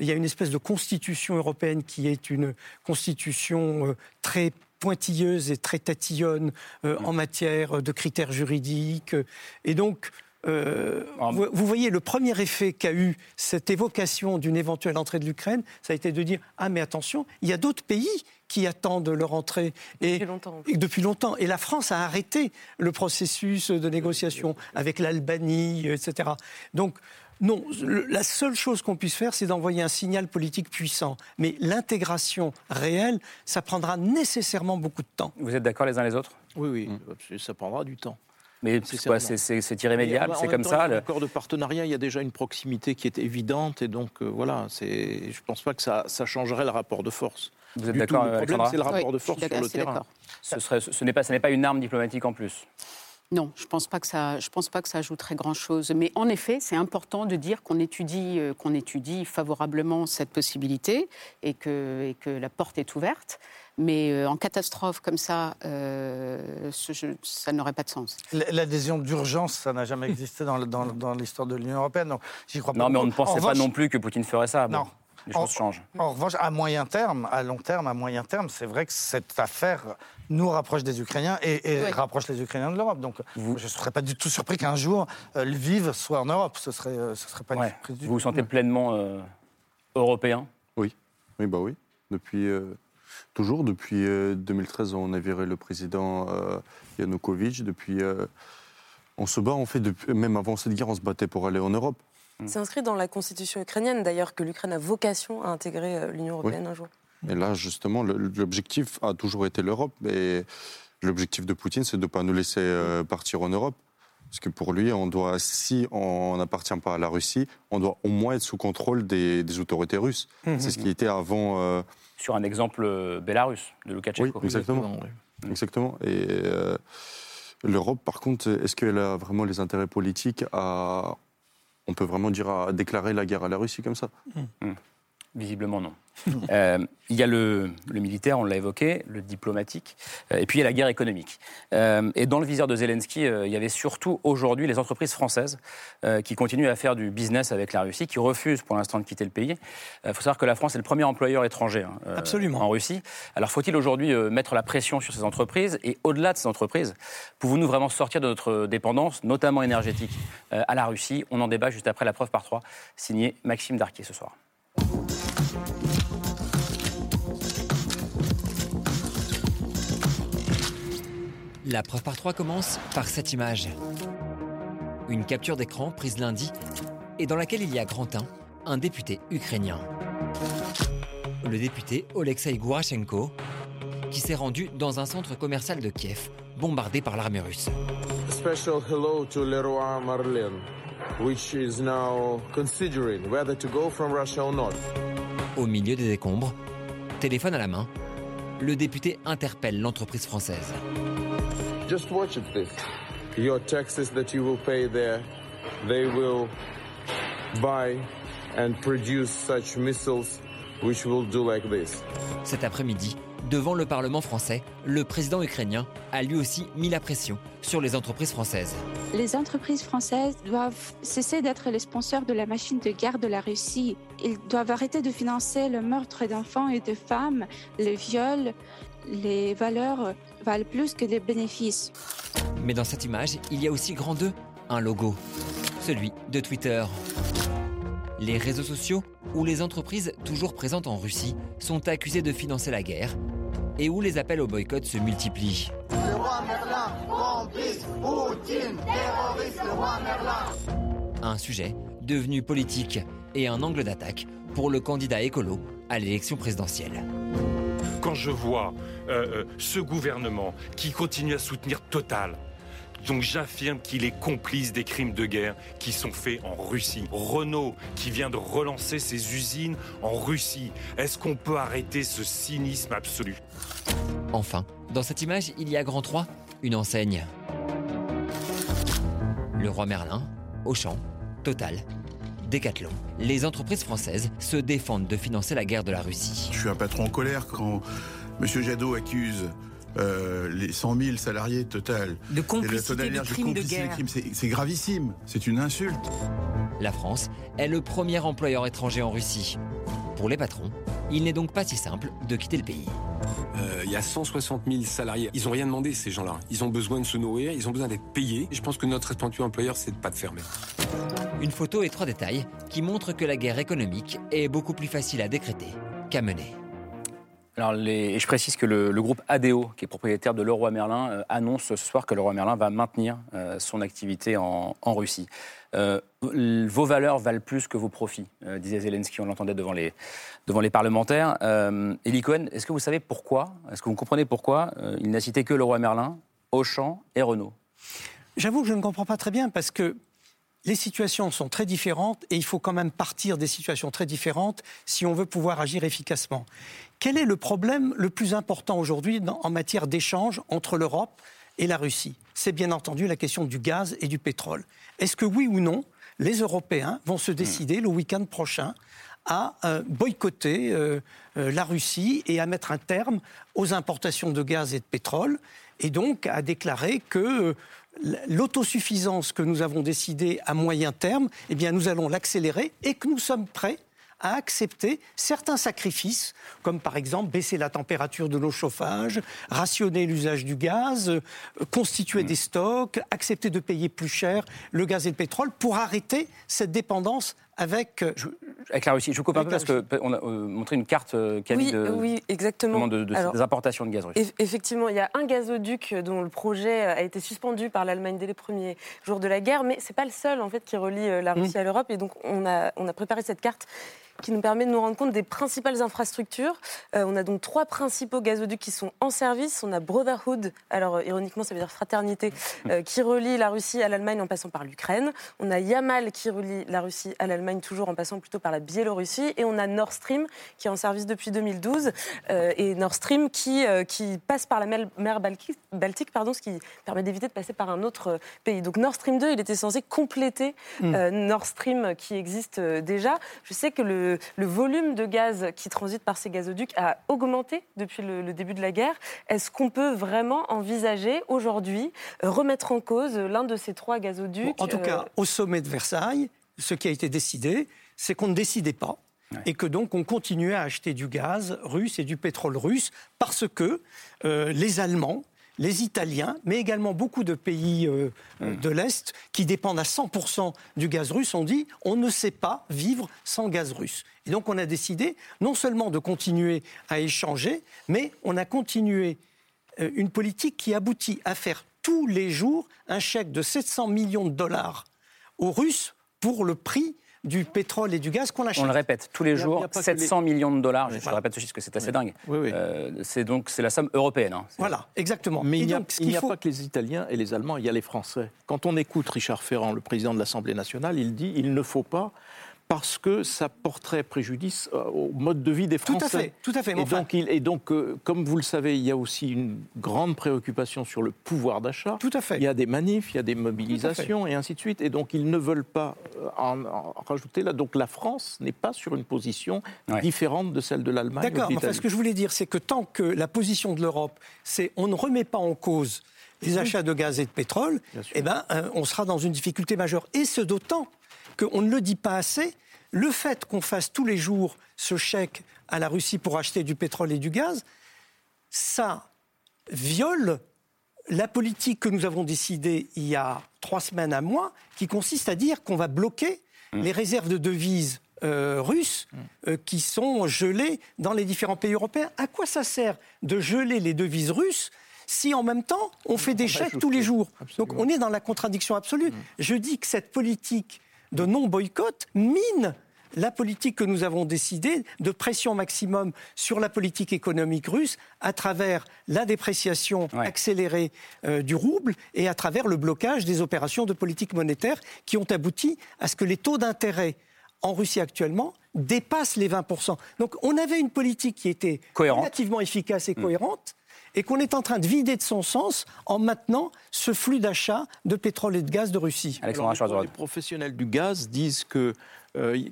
il y a une espèce de constitution européenne qui est une constitution euh, très pointilleuse et très tatillonne euh, en matière de critères juridiques. Et donc, euh, vous, voyez, le premier effet qu'a eu cette évocation d'une éventuelle entrée de l'Ukraine, ça a été de dire Ah, mais attention, il y a d'autres pays qui attendent leur entrée. Et, depuis longtemps. Et depuis longtemps. Et la France a arrêté le processus de négociation avec l'Albanie, etc. Donc, non, la seule chose qu'on puisse faire, c'est d'envoyer un signal politique puissant. Mais l'intégration réelle, ça prendra nécessairement beaucoup de temps. Vous êtes d'accord les uns les autres? Oui, oui, mm. ça prendra du temps. Mais c'est irrémédiable C'est comme ça le... accord de partenariat, il y a déjà une proximité qui est évidente. Et donc, euh, voilà, je ne pense pas que ça, changerait le rapport de force. Vous êtes d'accord Le problème, c'est le rapport de force sur le terrain. Ce, serait, ce n'est pas, pas une arme diplomatique en plus non, je ne pense pas que ça, je pense pas que ça ajouterait grand-chose. Mais en effet, c'est important de dire qu'on étudie, euh, qu'on étudie favorablement cette possibilité et que, et que la porte est ouverte. Mais euh, en catastrophe comme ça, euh, ça n'aurait pas de sens. L'adhésion d'urgence, ça n'a jamais existé dans, dans, l'histoire de l'Union européenne. Donc, crois non, mais on ne pensait pas non plus que Poutine ferait ça. Non. Les choses changent. En revanche, à moyen terme, à long terme, à moyen terme, c'est vrai que cette affaire nous rapproche des Ukrainiens et, rapproche les Ukrainiens de l'Europe. Donc je ne serais pas du tout surpris qu'un jour euh, Lviv soit en Europe. Ce serait, euh, ce serait pas une surprise du Vous vous sentez pleinement euh, européen? Oui, oui, bah oui. Depuis toujours, depuis 2013, on a viré le président Yanukovych. Depuis, on se bat, en fait, depuis, même avant cette guerre, on se battait pour aller en Europe. C'est inscrit dans la constitution ukrainienne, d'ailleurs, que l'Ukraine a vocation à intégrer l'Union européenne un jour. Et là, justement, l'objectif a toujours été l'Europe. Et l'objectif de Poutine, c'est de ne pas nous laisser euh, partir en Europe. Parce que pour lui, on doit, si on n'appartient pas à la Russie, on doit au moins être sous contrôle des, autorités russes. Mmh, c'est ce qui était avant. Euh, Sur un exemple euh, bélarus de Loukachenko. Oui, exactement. Exactement. Et l'Europe, par contre, est-ce qu'elle a vraiment les intérêts politiques à. On peut vraiment dire à déclarer la guerre à la Russie comme ça Visiblement non. Euh, il y a le, militaire, on l'a évoqué, le diplomatique, euh, et puis il y a la guerre économique. Euh, et dans le viseur de Zelensky, il y avait surtout aujourd'hui les entreprises françaises qui continuent à faire du business avec la Russie, qui refusent pour l'instant de quitter le pays. Il faut savoir que la France est le premier employeur étranger hein, Absolument. en Russie. Alors faut-il aujourd'hui mettre la pression sur ces entreprises Et au-delà de ces entreprises, pouvons-nous vraiment sortir de notre dépendance, notamment énergétique, à la Russie? On en débat juste après la preuve par trois, signé Maxime Darquier ce soir. La preuve par trois commence par cette image. Une capture d'écran prise lundi et dans laquelle il y a Grantin, un député ukrainien. Le député Oleksiy Gourachenko, qui s'est rendu dans un centre commercial de Kiev, bombardé par l'armée russe. Leroy not. Au milieu des décombres, téléphone à la main, le député interpelle l'entreprise française. Just watch it, this. Your taxes that you will pay there, they will buy and produce such missiles which will do like this. Cet après-midi, devant le Parlement français, le président ukrainien a lui aussi mis la pression sur les entreprises françaises. Les entreprises françaises doivent cesser d'être les sponsors de la machine de guerre de la Russie. Ils doivent arrêter de financer le meurtre d'enfants et de femmes, le viol. Les valeurs valent plus que les bénéfices. Mais dans cette image, il y a aussi grand 2, un logo, celui de Twitter. Les réseaux sociaux, où les entreprises toujours présentes en Russie sont accusées de financer la guerre et où les appels au boycott se multiplient. Le roi Merlin, Poutine, terroriste, le roi Merlin. Un sujet devenu politique et un angle d'attaque pour le candidat écolo à l'élection présidentielle. Quand je vois euh, euh, ce gouvernement qui continue à soutenir Total, donc j'affirme qu'il est complice des crimes de guerre qui sont faits en Russie. Renault qui vient de relancer ses usines en Russie. Est-ce qu'on peut arrêter ce cynisme absolu? Enfin, dans cette image, il y a Grand 3, une enseigne. Le roi Merlin, Auchan, Total, Decathlon. Les entreprises françaises se défendent de financer la guerre de la Russie. Je suis un patron en colère quand M. Jadot accuse euh, les 100 000 salariés total. De complicité de crimes de guerre. C'est gravissime, c'est une insulte. La France est le premier employeur étranger en Russie. Pour les patrons, il n'est donc pas si simple de quitter le pays. Euh, il y a 160 000 salariés. Ils n'ont rien demandé, ces gens-là. Ils ont besoin de se nourrir, ils ont besoin d'être payés. je pense que notre responsabilité employeur, c'est de pas de fermer. Une photo et trois détails qui montrent que la guerre économique est beaucoup plus facile à décréter qu'à mener. Alors, les, je précise que le, groupe ADO, qui est propriétaire de Leroy Merlin, euh, annonce ce soir que Leroy Merlin va maintenir euh, son activité en, Russie. Euh, vos valeurs valent plus que vos profits, disait Zelensky, on l'entendait devant les, devant les parlementaires. Elie Cohen, est-ce que vous savez pourquoi, est-ce que vous comprenez pourquoi il n'a cité que Leroy Merlin, Auchan et Renault? J'avoue que je ne comprends pas très bien parce que les situations sont très différentes et il faut quand même partir des situations très différentes si on veut pouvoir agir efficacement. Quel est le problème le plus important aujourd'hui en matière d'échange entre l'Europe et la Russie? C'est bien entendu la question du gaz et du pétrole. Est-ce que oui ou non, les Européens vont se décider le week-end prochain à euh, boycotter euh, euh, la Russie et à mettre un terme aux importations de gaz et de pétrole, et donc à déclarer que l'autosuffisance que nous avons décidée à moyen terme, eh bien, nous allons l'accélérer et que nous sommes prêts à accepter certains sacrifices, comme par exemple baisser la température de nos chauffages, rationner l'usage du gaz, euh, constituer des stocks, accepter de payer plus cher le gaz et le pétrole pour arrêter cette dépendance avec, euh, avec la Russie. Je vous coupe un peu parce qu'on a euh, montré une carte, Camille, oui, oui, exactement. de, des importations de gaz russe. Effectivement, il y a un gazoduc dont le projet a été suspendu par l'Allemagne dès les premiers jours de la guerre, mais ce n'est pas le seul en fait, qui relie la Russie mmh. à l'Europe. Et donc, on a, on a préparé cette carte qui nous permet de nous rendre compte des principales infrastructures. Euh, on a donc trois principaux gazoducs qui sont en service. On a Brotherhood, alors euh, ironiquement ça veut dire fraternité, euh, qui relie la Russie à l'Allemagne en passant par l'Ukraine. On a Yamal qui relie la Russie à l'Allemagne toujours en passant plutôt par la Biélorussie. Et on a Nord Stream qui est en service depuis 2012 et Nord Stream qui, qui passe par la mer, Baltique, pardon, ce qui permet d'éviter de passer par un autre pays. Donc Nord Stream 2, il était censé compléter mm. Nord Stream qui existe déjà. Je sais que le le, volume de gaz qui transite par ces gazoducs a augmenté depuis le, début de la guerre. Est-ce qu'on peut vraiment envisager aujourd'hui euh, remettre en cause l'un de ces trois gazoducs En tout cas, euh, au sommet de Versailles, ce qui a été décidé, c'est qu'on ne décidait pas. Et que donc on continuait à acheter du gaz russe et du pétrole russe parce que euh, les Allemands les Italiens, mais également beaucoup de pays euh, euh, mm. de l'Est qui dépendent à 100% du gaz russe, ont dit on ne sait pas vivre sans gaz russe. Et donc on a décidé non seulement de continuer à échanger, mais on a continué euh, une politique qui aboutit à faire tous les jours un chèque de 700 millions de dollars aux Russes pour le prix du pétrole et du gaz qu'on achète. On le répète tous les jours, 700 millions de dollars. Je répète ce chiffre parce que c'est assez dingue. Euh, c'est donc c'est la somme européenne. Hein. Voilà, exactement. Mais il n'y a, pas que les Italiens et les Allemands, il y a les Français. Quand on écoute Richard Ferrand, le président de l'Assemblée nationale, il dit il ne faut pas parce que ça porterait préjudice euh, au mode de vie des Français. Tout à fait, tout à fait. Et donc, il, et donc euh, comme vous le savez, il y a aussi une grande préoccupation sur le pouvoir d'achat. Tout à fait. Il y a des manifs, il y a des mobilisations et ainsi de suite. Et donc, ils ne veulent pas euh, en, rajouter là. Donc, la France n'est pas sur une position différente de celle de l'Allemagne. D'accord. Enfin, ce que je voulais dire, c'est que tant que la position de l'Europe, c'est on ne remet pas en cause les achats de gaz et de pétrole, eh ben, on sera dans une difficulté majeure. Et ce d'autant qu'on ne le dit pas assez, le fait qu'on fasse tous les jours ce chèque à la Russie pour acheter du pétrole et du gaz, ça viole la politique que nous avons décidée il y a trois semaines à mois, qui consiste à dire qu'on va bloquer mmh. les réserves de devises euh, russes mmh. euh, qui sont gelées dans les différents pays européens. À quoi ça sert de geler les devises russes si en même temps on fait des chèques tous les jours? Donc on est dans la contradiction absolue. Mmh. Je dis que cette politique de non-boycott mine la politique que nous avons décidée de pression maximum sur la politique économique russe à travers la dépréciation accélérée euh, du rouble et à travers le blocage des opérations de politique monétaire qui ont abouti à ce que les taux d'intérêt en Russie actuellement dépassent les 20%. Donc on avait une politique qui était relativement efficace et mm. cohérente et qu'on est en train de vider de son sens en maintenant ce flux d'achat de pétrole et de gaz de Russie. les professionnels du gaz disent que euh,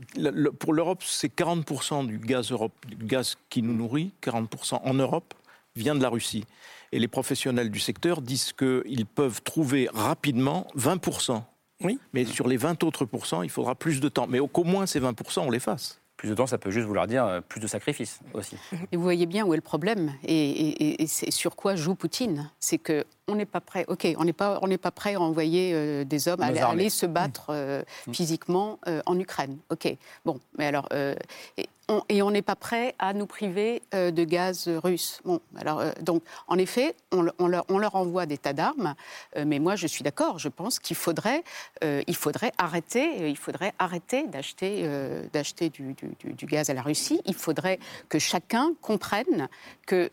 pour l'Europe, c'est 40% du gaz, Europe, du gaz qui nous nourrit, 40% en Europe, vient de la Russie. Et les professionnels du secteur disent qu'ils peuvent trouver rapidement 20%. Oui. Mais sur les 20 autres pourcents, il faudra plus de temps. Mais qu'au moins ces 20%, on les fasse plus de temps, ça peut juste vouloir dire euh, plus de sacrifices aussi. Et vous voyez bien où est le problème et, sur quoi joue Poutine. C'est que on n'est pas prêt. Ok, on n'est pas, on n'est pas prêt à envoyer euh, des hommes aller, aller, se battre euh, mmh. physiquement en Ukraine. Ok. Bon, mais alors, et on n'est pas prêt à nous priver euh, de gaz russe. Bon, alors, euh, donc, en effet, on, leur, envoie des tas d'armes, euh, mais moi, je suis d'accord. Je pense qu'il faudrait, il faudrait arrêter, il faudrait arrêter d'acheter, d'acheter du, gaz à la Russie. Il faudrait que chacun comprenne que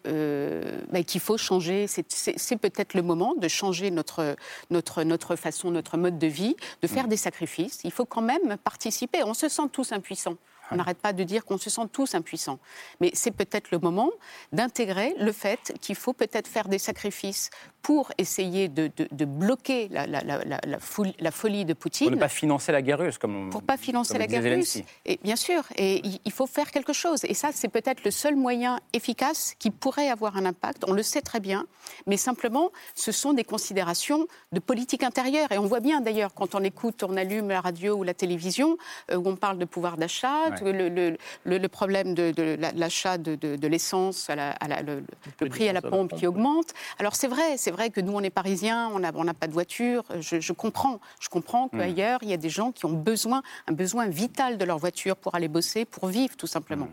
bah, qu'il faut changer. C'est, peut-être le moment de changer notre, notre, notre façon, notre mode de vie, de faire mmh. des sacrifices. Il faut quand même participer. On se sent tous impuissants. On n'arrête pas de dire qu'on se sent tous impuissants. Mais c'est peut-être le moment d'intégrer le fait qu'il faut peut-être faire des sacrifices pour essayer de, bloquer la, folie, de Poutine. Pour ne pas financer la guerre russe, comme Pour ne pas financer la guerre russe. Et bien sûr, et il faut faire quelque chose. Et ça, c'est peut-être le seul moyen efficace qui pourrait avoir un impact. On le sait très bien, mais simplement, ce sont des considérations de politique intérieure. Et on voit bien d'ailleurs quand on écoute, on allume la radio ou la télévision, euh, où on parle de pouvoir d'achat, le, problème de, l'achat de, l'essence, le, le, prix à la pompe qui augmente. Alors c'est vrai, c'est vrai que nous, on est parisiens, on n'a on pas de voiture. Je, comprends. Je comprends mm. qu'ailleurs, il y a des gens qui ont besoin, un besoin vital de leur voiture pour aller bosser, pour vivre, tout simplement. Mm.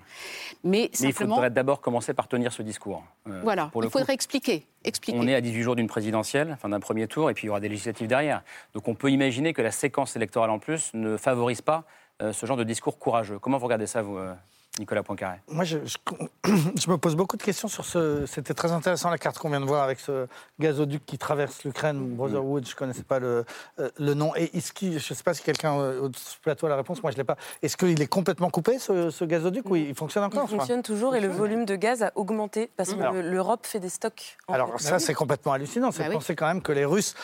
Mais, il faudrait d'abord commencer par tenir ce discours. Euh, voilà, il faudrait expliquer. Expliquer. On est à 18 jours d'une présidentielle, enfin d'un premier tour, et puis il y aura des législatives derrière. Donc on peut imaginer que la séquence électorale en plus ne favorise pas euh, ce genre de discours courageux. Comment vous regardez ça, vous euh, Nicolas Poincaré Moi, je, je, me pose beaucoup de questions sur ce. C'était très intéressant la carte qu'on vient de voir avec ce gazoduc qui traverse l'Ukraine. Brotherwood, je ne connaissais pas le, euh, le nom. Et est-ce je ne sais pas si quelqu'un au plateau a la réponse, moi je ne l'ai pas. Est-ce qu'il est complètement coupé ce, gazoduc ou il fonctionne encore Il fonctionne toujours et le volume de gaz a augmenté parce que l'Europe fait des stocks. Alors ça, c'est complètement hallucinant. C'est bah penser quand même que les Russes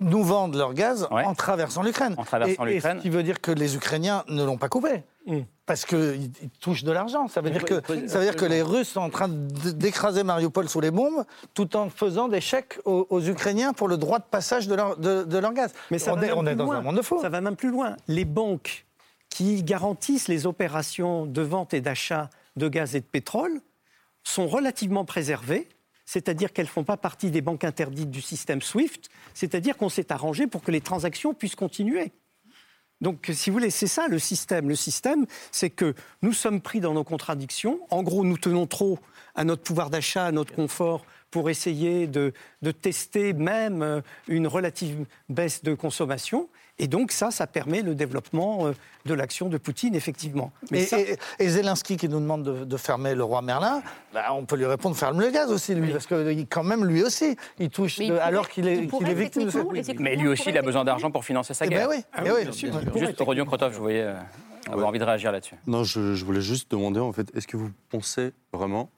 nous vendent leur gaz en traversant l'Ukraine. En traversant l'Ukraine. Ce qui veut dire que les Ukrainiens ne l'ont pas coupé? Mm. Parce qu'ils touchent de l'argent. Ça veut dire, que, ça veut dire que les Russes sont en train d'écraser Mariupol sous les bombes, tout en faisant des chèques aux, Ukrainiens pour le droit de passage de leur, de, leur gaz. Mais ça on est, on est dans un monde de faux. Ça va même plus loin. Les banques qui garantissent les opérations de vente et d'achat de gaz et de pétrole sont relativement préservées c'est-à-dire qu'elles ne font pas partie des banques interdites du système SWIFT, c'est-à-dire qu'on s'est arrangé pour que les transactions puissent continuer. Donc, si vous voulez, c'est ça le système. Le système, c'est que nous sommes pris dans nos contradictions. En gros, nous tenons trop à notre pouvoir d'achat, à notre confort pour essayer de, de tester même euh, une relative baisse de consommation. Et donc ça, ça permet le développement euh, de l'action de Poutine, effectivement. Mais et, Zelensky qui nous demande de, fermer le roi Merlin, bah, on peut lui répondre ferme le gaz aussi, lui, parce que quand même, lui aussi, il touche alors qu'il est, est, victime de cette Mais lui aussi, il a besoin d'argent pour financer sa eh ben guerre. oui, ah oui, Juste, Rodion Krotov, je voyais euh, avoir envie de réagir là-dessus. Non, je, je voulais juste demander, en fait, est-ce que vous pensez vraiment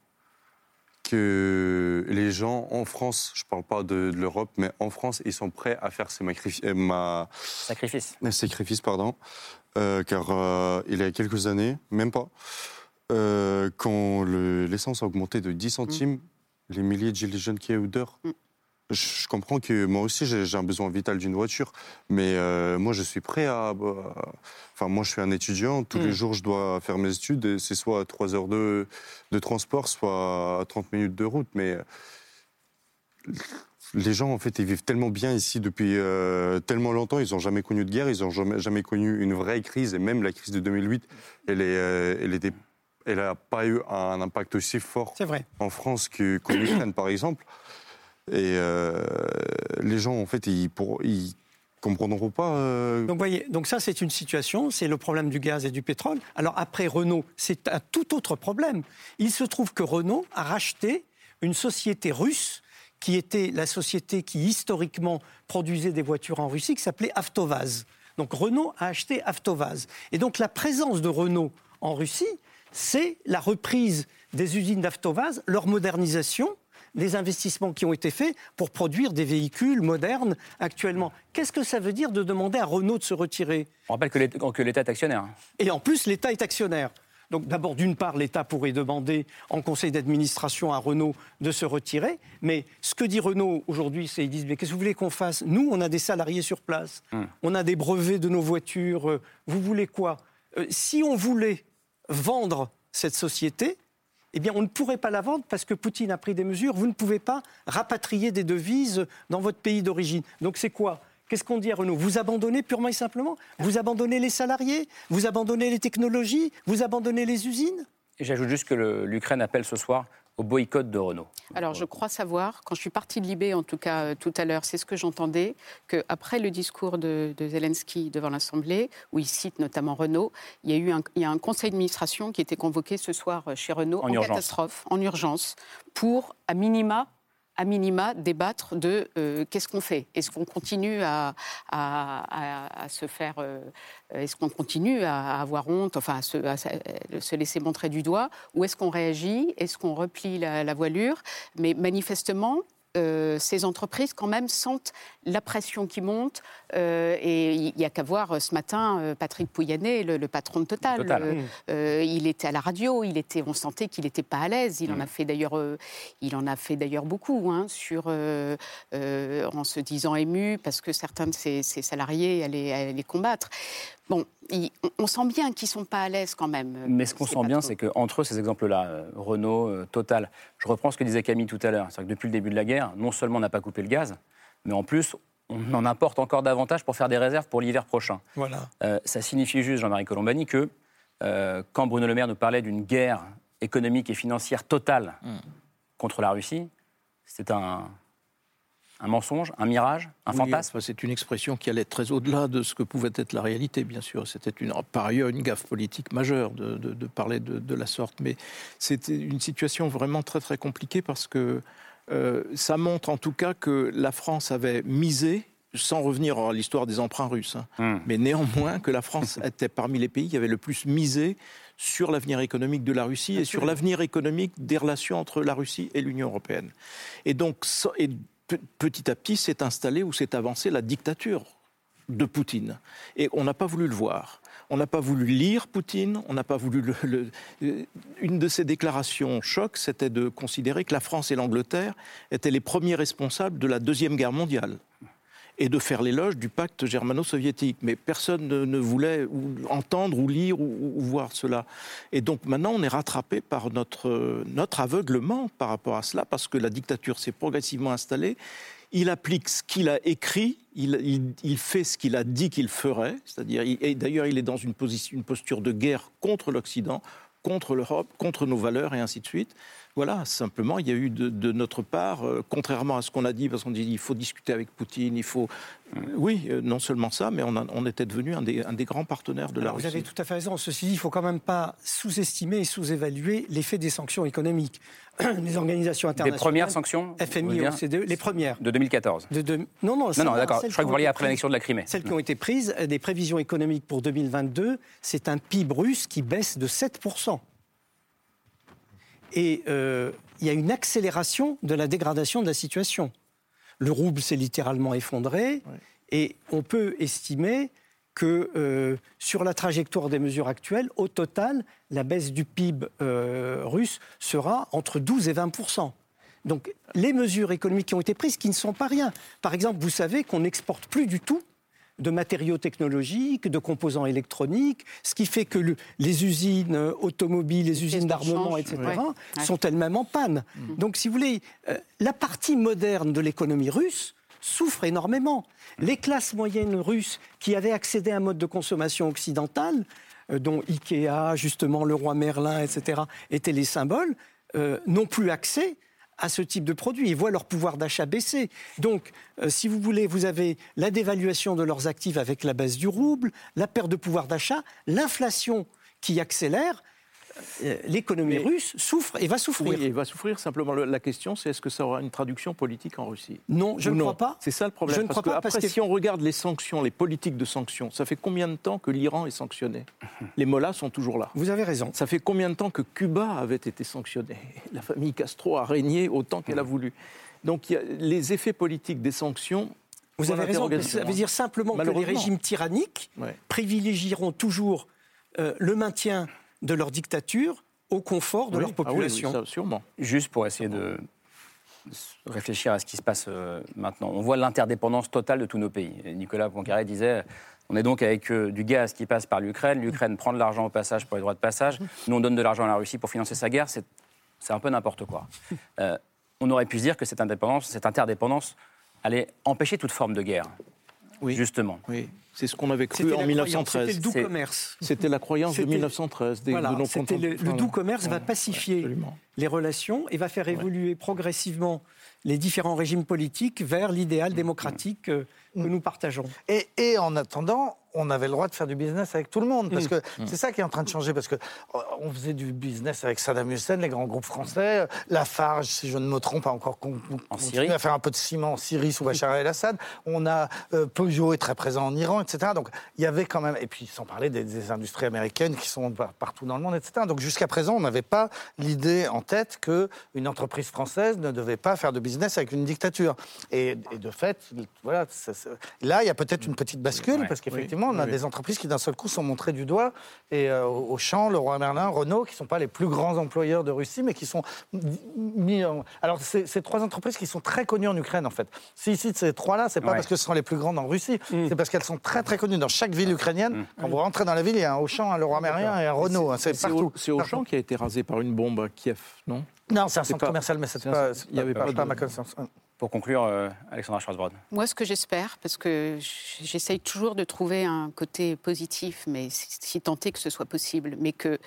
que les gens en France, je ne parle pas de, l'Europe, mais en France, ils sont prêts à faire ces euh, ma... sacrifices. sacrifices, pardon. Euh, car euh, il y a quelques années, même pas, quand l'essence a augmenté de 10 centimes, mm. les milliers de gilets jaunes qui eu d'heure, mm je comprends que moi aussi j'ai un besoin vital d'une voiture, mais euh, moi je suis prêt à. Enfin, moi je suis un étudiant, tous les mm. jours je dois faire mes études, et c'est soit 3 heures de, de, transport, soit 30 minutes de route, mais les gens en fait ils vivent tellement bien ici depuis euh, tellement longtemps, ils n'ont jamais connu de guerre, ils n'ont jamais, jamais, connu une vraie crise, et même la crise de 2008, elle, est, euh, elle était elle n'a pas eu un impact aussi fort vrai. en France qu'en Ukraine, par exemple. Et euh, les gens, en fait, ils, comprendront pas. Euh, donc, voyez, donc ça, c'est une situation, c'est le problème du gaz et du pétrole. Alors après Renault, c'est un tout autre problème. Il se trouve que Renault a racheté une société russe qui était la société qui historiquement produisait des voitures en Russie, qui s'appelait Avtovaz. Donc Renault a acheté Avtovaz. Et donc la présence de Renault en Russie, c'est la reprise des usines d'Avtovaz, leur modernisation, les investissements qui ont été faits pour produire des véhicules modernes actuellement. Qu'est-ce que ça veut dire de demander à Renault de se retirer? On rappelle que l'État est actionnaire. Et en plus, l'État est actionnaire. Donc d'abord, d'une part, l'État pourrait demander en conseil d'administration à Renault de se retirer. Mais ce que dit Renault aujourd'hui, c'est qu'ils disent, mais qu'est-ce que vous voulez qu'on fasse? Nous, on a des salariés sur place, hum. on a des brevets de nos voitures. Euh, vous voulez quoi? Euh, Si on voulait vendre cette société, eh bien, on ne pourrait pas la vendre parce que Poutine a pris des mesures. Vous ne pouvez pas rapatrier des devises dans votre pays d'origine. Donc, c'est quoi? Qu'est-ce qu'on dit à Renault? Vous abandonnez purement et simplement? Vous abandonnez les salariés? Vous abandonnez les technologies? Vous abandonnez les usines? J'ajoute juste que l'Ukraine appelle ce soir au boycott de Renault. Alors, je crois savoir, quand je suis partie de Libé, en tout cas euh, tout à l'heure, c'est ce que j'entendais, qu'après le discours de, Zelensky devant l'Assemblée, où il cite notamment Renault, il y a eu un, il y a un conseil d'administration qui était convoqué ce soir chez Renault en, catastrophe, en urgence, pour, à minima, à minima, débattre de euh, qu'est-ce qu'on fait? Est-ce qu'on continue à, se faire. Euh, est-ce qu'on continue à, avoir honte, enfin à se, laisser montrer du doigt? Ou est-ce qu'on réagit? Est-ce qu'on replie la voilure? Mais manifestement, euh, ces entreprises quand même sentent la pression qui monte. Euh, et il n'y a qu'à voir euh, ce matin Patrick Pouyanné, le, patron de Total. il était à la radio, il était, on sentait qu'il n'était pas à l'aise. Il en mm. a fait d'ailleurs, il en a fait d'ailleurs beaucoup hein, sur, en se disant ému parce que certains de ses, salariés allaient les combattre. Bon, on sent bien qu'ils ne sont pas à l'aise quand même. Euh, Mais ce qu'on sent bien, c'est qu'entre eux, ces exemples-là, euh, Renault, euh, Total, je reprends ce que disait Camille tout à l'heure, c'est que depuis le début de la guerre, non seulement on n'a pas coupé le gaz, mais en plus, on en apporte encore davantage pour faire des réserves pour l'hiver prochain. Voilà. ça signifie juste, Jean-Marie Colombani, que quand Bruno Le Maire nous parlait d'une guerre économique et financière totale hmm. contre la Russie, c'est un, un mensonge, un mirage, un fantasme C'est une expression qui allait très au-delà de ce que pouvait être la réalité, bien sûr. C'était par ailleurs une gaffe politique majeure de, parler de, la sorte. Mais c'était une situation vraiment très très compliquée parce que euh, ça montre en tout cas que la France avait misé sans revenir à l'histoire des emprunts russes, hein, hmm. mais néanmoins que la France était parmi les pays qui avaient le plus misé sur l'avenir économique de la Russie et sur l'avenir économique des relations entre la Russie et l'Union européenne. Et donc, petit à petit s'est installée ou s'est avancée la dictature de Poutine. Et on n'a pas voulu le voir. On n'a pas voulu lire Poutine, on n'a pas voulu le, Une de ses déclarations choc, c'était de considérer que la France et l'Angleterre étaient les premiers responsables de la Deuxième Guerre mondiale et de faire l'éloge du pacte germano-soviétique. Mais personne ne, voulait entendre ou lire ou, voir cela. Et donc maintenant, on est rattrapé par notre, notre aveuglement par rapport à cela, parce que la dictature s'est progressivement installée. Il applique ce qu'il a écrit, il, il, fait ce qu'il a dit qu'il ferait, c'est-à-dire, et d'ailleurs, il est dans une, position, une posture de guerre contre l'Occident, contre l'Europe, contre nos valeurs et ainsi de suite. Voilà, simplement, il y a eu de, notre part, euh, contrairement à ce qu'on a dit, parce qu'on dit il faut discuter avec Poutine, il faut. Euh, oui, euh, non seulement ça, mais on, était devenu un des, grands partenaires de la Russie. Vous avez tout à fait raison. Ceci dit, il ne faut quand même pas sous-estimer et sous-évaluer l'effet des sanctions économiques. les organisations internationales. Les premières sanctions FMI, OCDE, les premières. De 2014 de, Non, non, non, non d'accord. Je crois que vous parliez après l'annexion de la Crimée. Celles qui ont été prises, des prévisions économiques pour 2022, c'est un PIB russe qui baisse de 7%. Et euh, il y a une accélération de la dégradation de la situation. Le rouble s'est littéralement effondré et on peut estimer que euh, sur la trajectoire des mesures actuelles, au total, la baisse du PIB euh, russe sera entre 12 et 20 donc les mesures économiques qui ont été prises, qui ne sont pas rien. Par exemple, vous savez qu'on n'exporte plus du tout de matériaux technologiques, de composants électroniques, ce qui fait que les usines automobiles, les usines d'armement, etc., sont elles-mêmes en panne. Mm. Donc, si vous voulez, euh, la partie moderne de l'économie russe souffre énormément. Les classes moyennes russes qui avaient accédé à un mode de consommation occidental, euh, dont Ikea, justement, le roi Merlin, etc., étaient les symboles, euh, n'ont plus accès à ce type de produits. Ils voient leur pouvoir d'achat baisser. Donc, euh, si vous voulez, vous avez la dévaluation de leurs actifs avec la baisse du rouble, la perte de pouvoir d'achat, l'inflation qui accélère. Euh, l'économie russe souffre et va souffrir. Oui, va souffrir. Simplement, la question, c'est est-ce que ça aura une traduction politique en Russie? Non, je ne crois pas. C'est ça le problème. Je ne crois pas. Après, parce que... si on regarde les sanctions, les politiques de sanctions, ça fait combien de temps que l'Iran est sanctionné? Les mollahs sont toujours là. Vous avez raison. Ça fait combien de temps que Cuba avait été sanctionné? La famille Castro a régné autant qu'elle a voulu. Donc, les effets politiques des sanctions vous avez raison, ça veut dire simplement que les régimes tyranniques privilégieront toujours euh, le maintien de leur dictature au confort de leur ah population. sûrement. Juste pour essayer de réfléchir à ce qui se passe euh, maintenant. On voit l'interdépendance totale de tous nos pays. Nicolas Poincaré disait on est donc avec euh, du gaz qui passe par l'Ukraine. L'Ukraine prend de l'argent au passage pour les droits de passage. Nous, on donne de l'argent à la Russie pour financer sa guerre. C'est un peu n'importe quoi. Euh, on aurait pu se dire que cette indépendance, cette interdépendance allait empêcher toute forme de guerre. Oui. Justement. Oui. C'est ce qu'on avait cru en 1913. C'était le doux commerce. C'était la croyance de 1913. Des, voilà, le, le, doux commerce va pacifier les relations et va faire évoluer progressivement les différents régimes politiques vers l'idéal démocratique euh, que nous partageons. Et, et, en attendant, on avait le droit de faire du business avec tout le monde. Parce mm. que mm. c'est ça qui est en train de changer. Parce qu'on euh, faisait du business avec Saddam Hussein, les grands groupes français. Lafarge, si je ne me trompe, a encore continué à faire un peu de ciment en Syrie sous Bachar el-Assad. On a euh, Peugeot est très présent en Iran, etc. Donc il y avait quand même. Et puis sans parler des, industries américaines qui sont partout dans le monde, etc. Donc jusqu'à présent, on n'avait pas l'idée en tête qu'une entreprise française ne devait pas faire de business avec une dictature. Et, de fait, voilà, là, il y a peut-être une petite bascule, parce qu'effectivement, on a des entreprises qui d'un seul coup sont montrées du doigt. Et euh, Auchan, Leroy Merlin, Renault, qui ne sont pas les plus grands employeurs de Russie, mais qui sont mis en... Alors, c'est trois entreprises qui sont très connues en Ukraine, en fait. Si ici, ces trois-là, c'est pas parce que ce sont les plus grandes en Russie, mm. c'est parce qu'elles sont très, très connues dans chaque ville ukrainienne. Mm. Quand vous rentrez dans la ville, il y a un Auchan, un Leroy Merlin et un Renault. Hein, c'est partout. C'est Auchan qui a été rasé par une bombe à Kiev, non? Non, c'est un centre commercial, mais c'est pas, il y avait pas, pas, ma connaissance. Pour conclure, euh, Alexandra Schwarzbrod. Moi, ce que j'espère, parce que j'essaye toujours de trouver un côté positif, mais si tant est que ce soit possible, mais que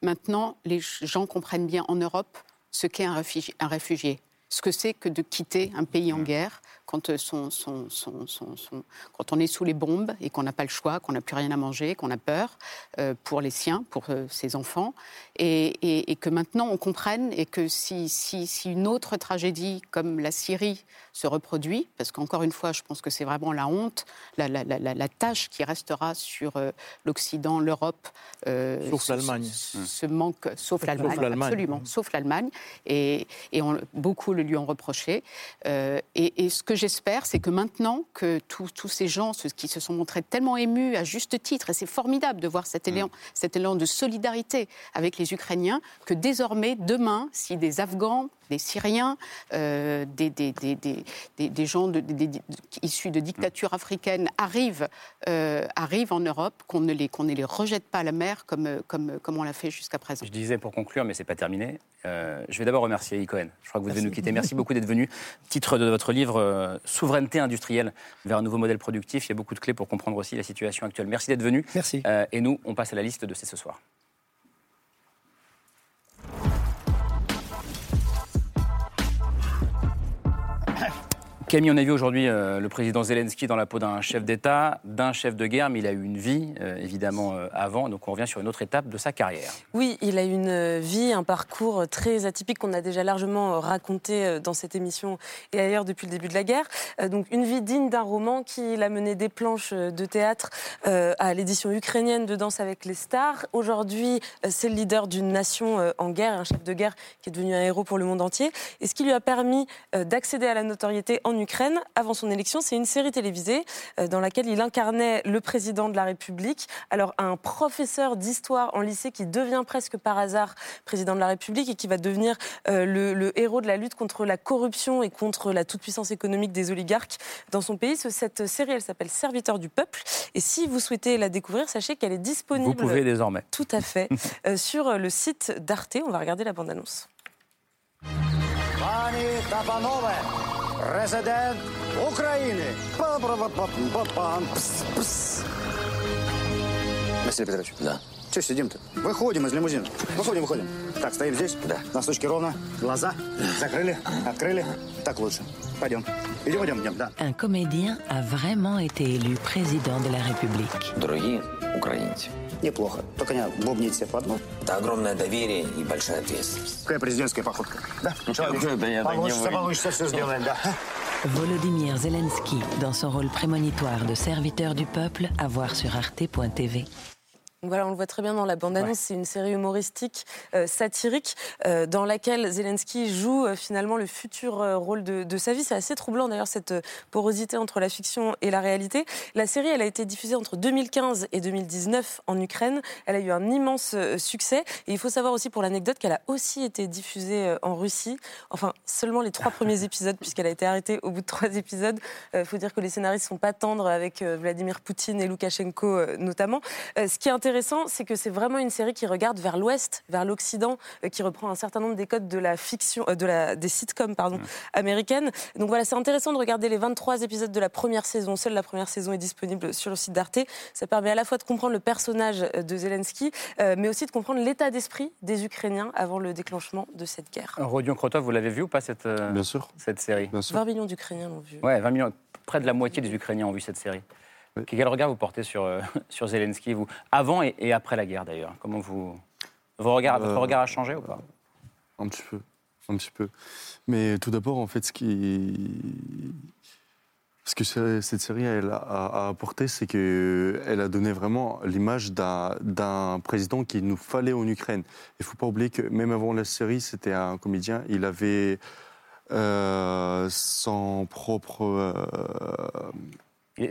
maintenant, les gens comprennent bien en Europe ce qu'est un réfugié, un réfugié ce que c'est que de quitter un pays en guerre quand, euh, quand on est sous les bombes et qu'on n'a pas le choix, qu'on n'a plus rien à manger, qu'on a peur euh, pour les siens, pour ses enfans, et, que maintenant on comprenne et que si, si, une autre tragédie comme la Syrie se reproduit, parce qu'encore une fois, je pense que c'est vraiment la honte, la, la, tâche qui restera sur euh, l'Occident, l'Europe. Euh, sauf l'Allemagne. Ce, manque, sauf l'Allemagne, absolument, sauf l'Allemagne. Et, et beaucoup le lui ont reproché. Euh, et, ce que j'espère, c'est que maintenant que tous ces gens qui se sont montrés tellement émus à juste titre, et c'est formidable de voir cet élan, cet élan de solidarité avec les Ukrainiens, que désormais, demain, si des Afghans, des Syriens, euh, des, des, des, des, gens issus de dictatures africaines arrivent, euh, arrivent en Europe, qu'on ne, les, qu'on ne les rejette pas à la mer comme, comme, comme on l'a fait jusqu'à présent. Je disais pour conclure, mais ce n'est pas terminé, euh, je vais d'abord remercier Cohen. Je crois que vous devez nous quitter. Merci beaucoup d'être venu. Titre de votre livre, Souveraineté industrielle vers un nouveau modèle productif. Il y a beaucoup de clés pour comprendre aussi la situation actuelle. Merci d'être venu. Merci. et nous, on passe à la liste de C'est ce soir. Camille, on a vu aujourd'hui euh, le président Zelensky dans la peau d'un chef d'État, d'un chef de guerre, mais il a eu une vie, euh, évidemment, euh, avant. Donc on revient sur une autre étape de sa carrière. Oui, il a une vie, un parcours très atypique qu'on a déjà largement raconté dans cette émission et ailleurs depuis le début de la guerre. donc une vie digne d'un roman qui l'a mené des planches de théâtre à l'édition ukrainienne de Danse avec les stars. Aujourd'hui, c'est le leader d'une nation en guerre, un chef de guerre qui est devenu un héros pour le monde entier. Et ce qui lui a permis d'accéder à la notoriété en Ukraine avant son élection. C'est une série télévisée euh, dans laquelle il incarnait le président de la République. Alors un professeur d'histoire en lycée qui devient presque par hasard président de la République et qui va devenir euh, le, héros de la lutte contre la corruption et contre la toute-puissance économique des oligarques dans son pays. Cette série, elle s'appelle Serviteur du peuple. Et si vous souhaitez la découvrir, sachez qu'elle est disponible. Vous pouvez désormais. Tout à fait. Euh, sur le site d'Arte. On va regarder la bande-annonce. Президент України. Василий Петрович. Да. Че сидим-то? Выходим из лимузина. Выходим, выходим. Так, стоим здесь? Да. Носочки ровно. Глаза закрыли, открыли. Так лучше. Пойдем. Идем, идем, идем, да. Un comédien a vraiment été élu président de la République. Дорогие украинцы, Неплохо. Только не бубнить себе под нос. Это огромное доверие и большая ответственность. Какая президентская походка? Да? Человек. Да, я получится, получится, все сделаем, да. Volodymyr Zelensky, dans son rôle prémonitoire de serviteur du peuple, à voir sur arte.tv. Voilà, on le voit très bien dans la bande-annonce. C'est une série humoristique, euh, satirique, euh, dans laquelle Zelensky joue euh, finalement le futur rôle de, sa vie. C'est assez troublant d'ailleurs cette porosité entre la fiction et la réalité. La série, elle a été diffusée entre 2015 et 2019 en Ukraine. Elle a eu un immense succès. Et il faut savoir aussi pour l'anecdote qu'elle a aussi été diffusée en Russie. Enfin, seulement les trois premiers épisodes, puisqu'elle a été arrêtée au bout de trois épisodes. Il faut dire que les scénaristes sont pas tendres avec Vladimir Poutine et Loukachenko notamment. ce qui est intéressant, c'est que c'est vraiment une série qui regarde vers l'Ouest, vers l'Occident, euh, qui reprend un certain nombre des codes de la fiction, euh, de la, des sitcoms pardon, américaines. Donc voilà, c'est intéressant de regarder les 23 épisodes de la première saison. Seule la première saison est disponible sur le site d'Arte. Ça permet à la fois de comprendre le personnage euh, de Zelensky, mais aussi de comprendre l'état d'esprit des Ukrainiens avant le déclenchement de cette guerre. Rodion Krotov, vous l'avez vu ou pas cette, Bien sûr. cette série? Bien sûr. 20 millions d'Ukrainiens l'ont vu. Ouais, 20 millions, près de la moitié des Ukrainiens ont vu cette série. Quel regard vous portez sur, euh, sur Zelensky, vous Avant et, après la guerre, d'ailleurs? Comment vous. Vos regards, votre euh, regard a changé ou pas? Un petit peu. Un petit peu. Mais tout d'abord, en fait, ce qui. Ce que cette série elle a, apporté, c'est qu'elle a donné vraiment l'image d'un président qu'il nous fallait en Ukraine. Il ne faut pas oublier que même avant la série, c'était un comédien. Il avait euh, son propre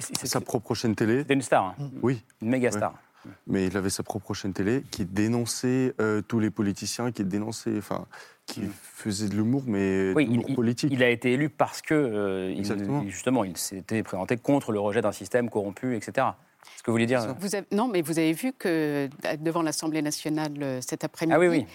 sa propre chaîne télé. C'était une star. Hein. Oui. Une méga star. Mais il avait sa propre chaîne télé qui dénonçait euh, tous les politiciens, qui dénonçait, enfin, qui mm. faisait de l'humour, mais oui, politique. Il a été élu parce que, euh, justement, il s'était présenté contre le rejet d'un système corrompu, etc que vous voulez dire vous Non, mais vous avez vu que devant l'Assemblée nationale euh, cet après-midi, ah oui,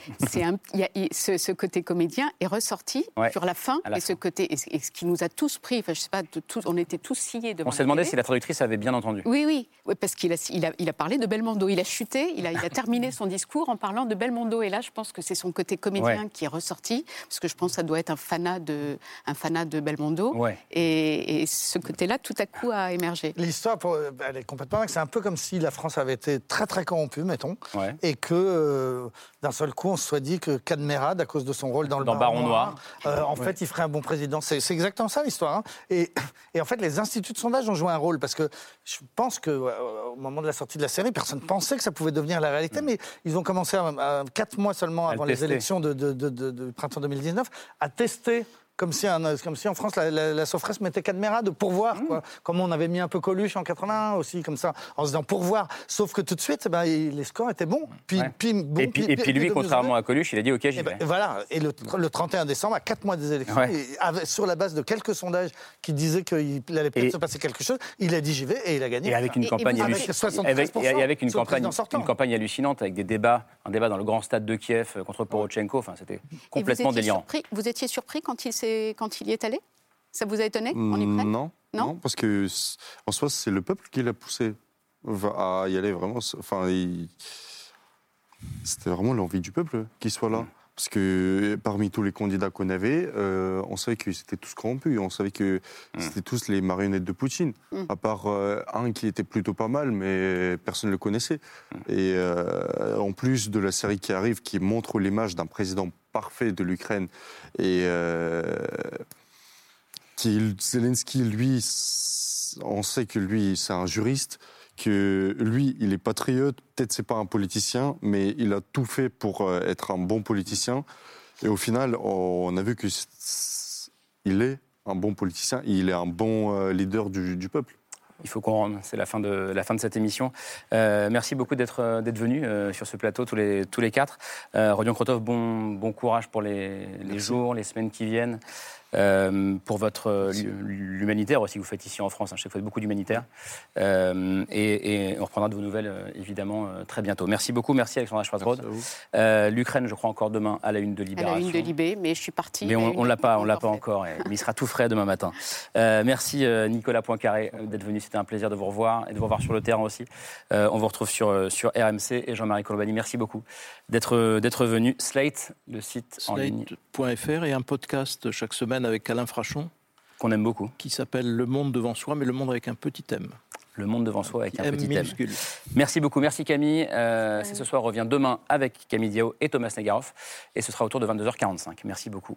oui. ce, côté comédien est ressorti sur la fin, et ce côté, et, ce qui nous a tous pris, enfin, je sais pas, on était tous sciés devant. On s'est demandé si la traductrice avait bien entendu. Oui, oui, parce qu'il a, il a, il a, parlé de Belmondo. Il a chuté, il a, il a terminé son discours en parlant de Belmondo. Et là, je pense que c'est son côté comédien qui est ressorti, parce que je pense que ça doit être un fanat de, un fanat de Belmondo. Et, et, ce côté-là, tout à coup, a émergé. L'histoire, elle est complètement c'est un peu comme si la France avait été très très corrompue, mettons, et que euh, d'un seul coup on se soit dit que Cadmerade, à cause de son rôle dans le Baron, Noir, euh, en fait il ferait un bon président. C'est exactement ça l'histoire. Hein. Et, et, en fait les instituts de sondage ont joué un rôle parce que je pense que au moment de la sortie de la série, personne ne pensait que ça pouvait devenir la réalité, mm. mais ils ont commencé à, quatre mois seulement avant les élections de, de, de printemps 2019 à tester comme si, comme si en France la, la, la Sofres mettait Cadmerade pour voir, mmh. quoi. Comme on avait mis un peu Coluche en 81 aussi, comme ça, en se disant pour voir. Sauf que tout de suite, eh ben, les scores étaient bons. Puis, puis, bon, et puis, et puis lui, contrairement à Coluche, il a dit OK, j'y eh ben, vais. voilà. Et le, le, 31 décembre, à 4 mois des élections, sur la base de quelques sondages qui disaient qu'il allait peut-être se passer quelque chose, il a dit j'y vais et il a gagné. Et avec une campagne hallucinante. Avec une campagne, une campagne hallucinante, avec des débats, un débat dans le grand stade de Kiev contre Porochenko. Enfin, c'était complètement délirant. Vous étiez surpris quand il, quand il y est allé? Ça vous a étonné? En Ukraine non, non, parce que en soi, c'est le peuple qui l'a poussé à y aller vraiment. Enfin, c'était vraiment l'envie du peuple qu'il soit là. Parce que parmi tous les candidats qu'on avait, euh, on savait qu'ils étaient tous corrompus. On savait que mm. c'était tous les marionnettes de Poutine. Mm. À part euh, un qui était plutôt pas mal, mais personne ne le connaissait. Mm. Et euh, en plus de la série qui arrive, qui montre l'image d'un président parfait de l'Ukraine, et qui, Zelensky, lui, on sait que lui, c'est un juriste que lui, il est patriote, peut-être c'est pas un politicien, mais il a tout fait pour euh, être un bon politicien. Et au final, on a vu que il est un bon politicien, il est un bon euh, leader du, peuple. Il faut qu'on rentre. C'est la fin de la fin de cette émission. Euh, merci beaucoup d'être d'être venu sur ce plateau tous les tous les quatre. Rodion Krotov, bon bon courage pour les, les jours, les semaines qui viennent. Euh, pour votre euh, l'humanitaire aussi vous faites ici en France. Hein, je sais que vous faites beaucoup d'humanitaire. Euh, et, on reprendra de vos nouvelles évidemment très bientôt. Merci beaucoup, merci Alexandra Schwarzbrod. L'Ukraine, je crois encore demain à la une de Libération. À la une de Libé, mais je suis parti. Mais on, ne l'a pas, on l'a pas encore. mais il sera tout frais demain matin. merci Nicolas Poincaré d'être venu. C'était un plaisir de vous revoir et de vous revoir sur le terrain aussi. on vous retrouve sur sur RMC et Jean-Marie Colobani. Merci beaucoup d'être d'être venu. Slate, le site en ligne. Slate.fr et un podcast chaque semaine avec Alain Frachon. Qu'on aime beaucoup. Qui s'appelle Le Monde devant soi, mais le monde avec un petit M. Le monde devant soi avec un petit M. Merci beaucoup, merci Camille. Euh, C'est ce soir revient demain avec Camille Diao et Thomas Negaroff. Et ce sera autour de 22h45. Merci beaucoup.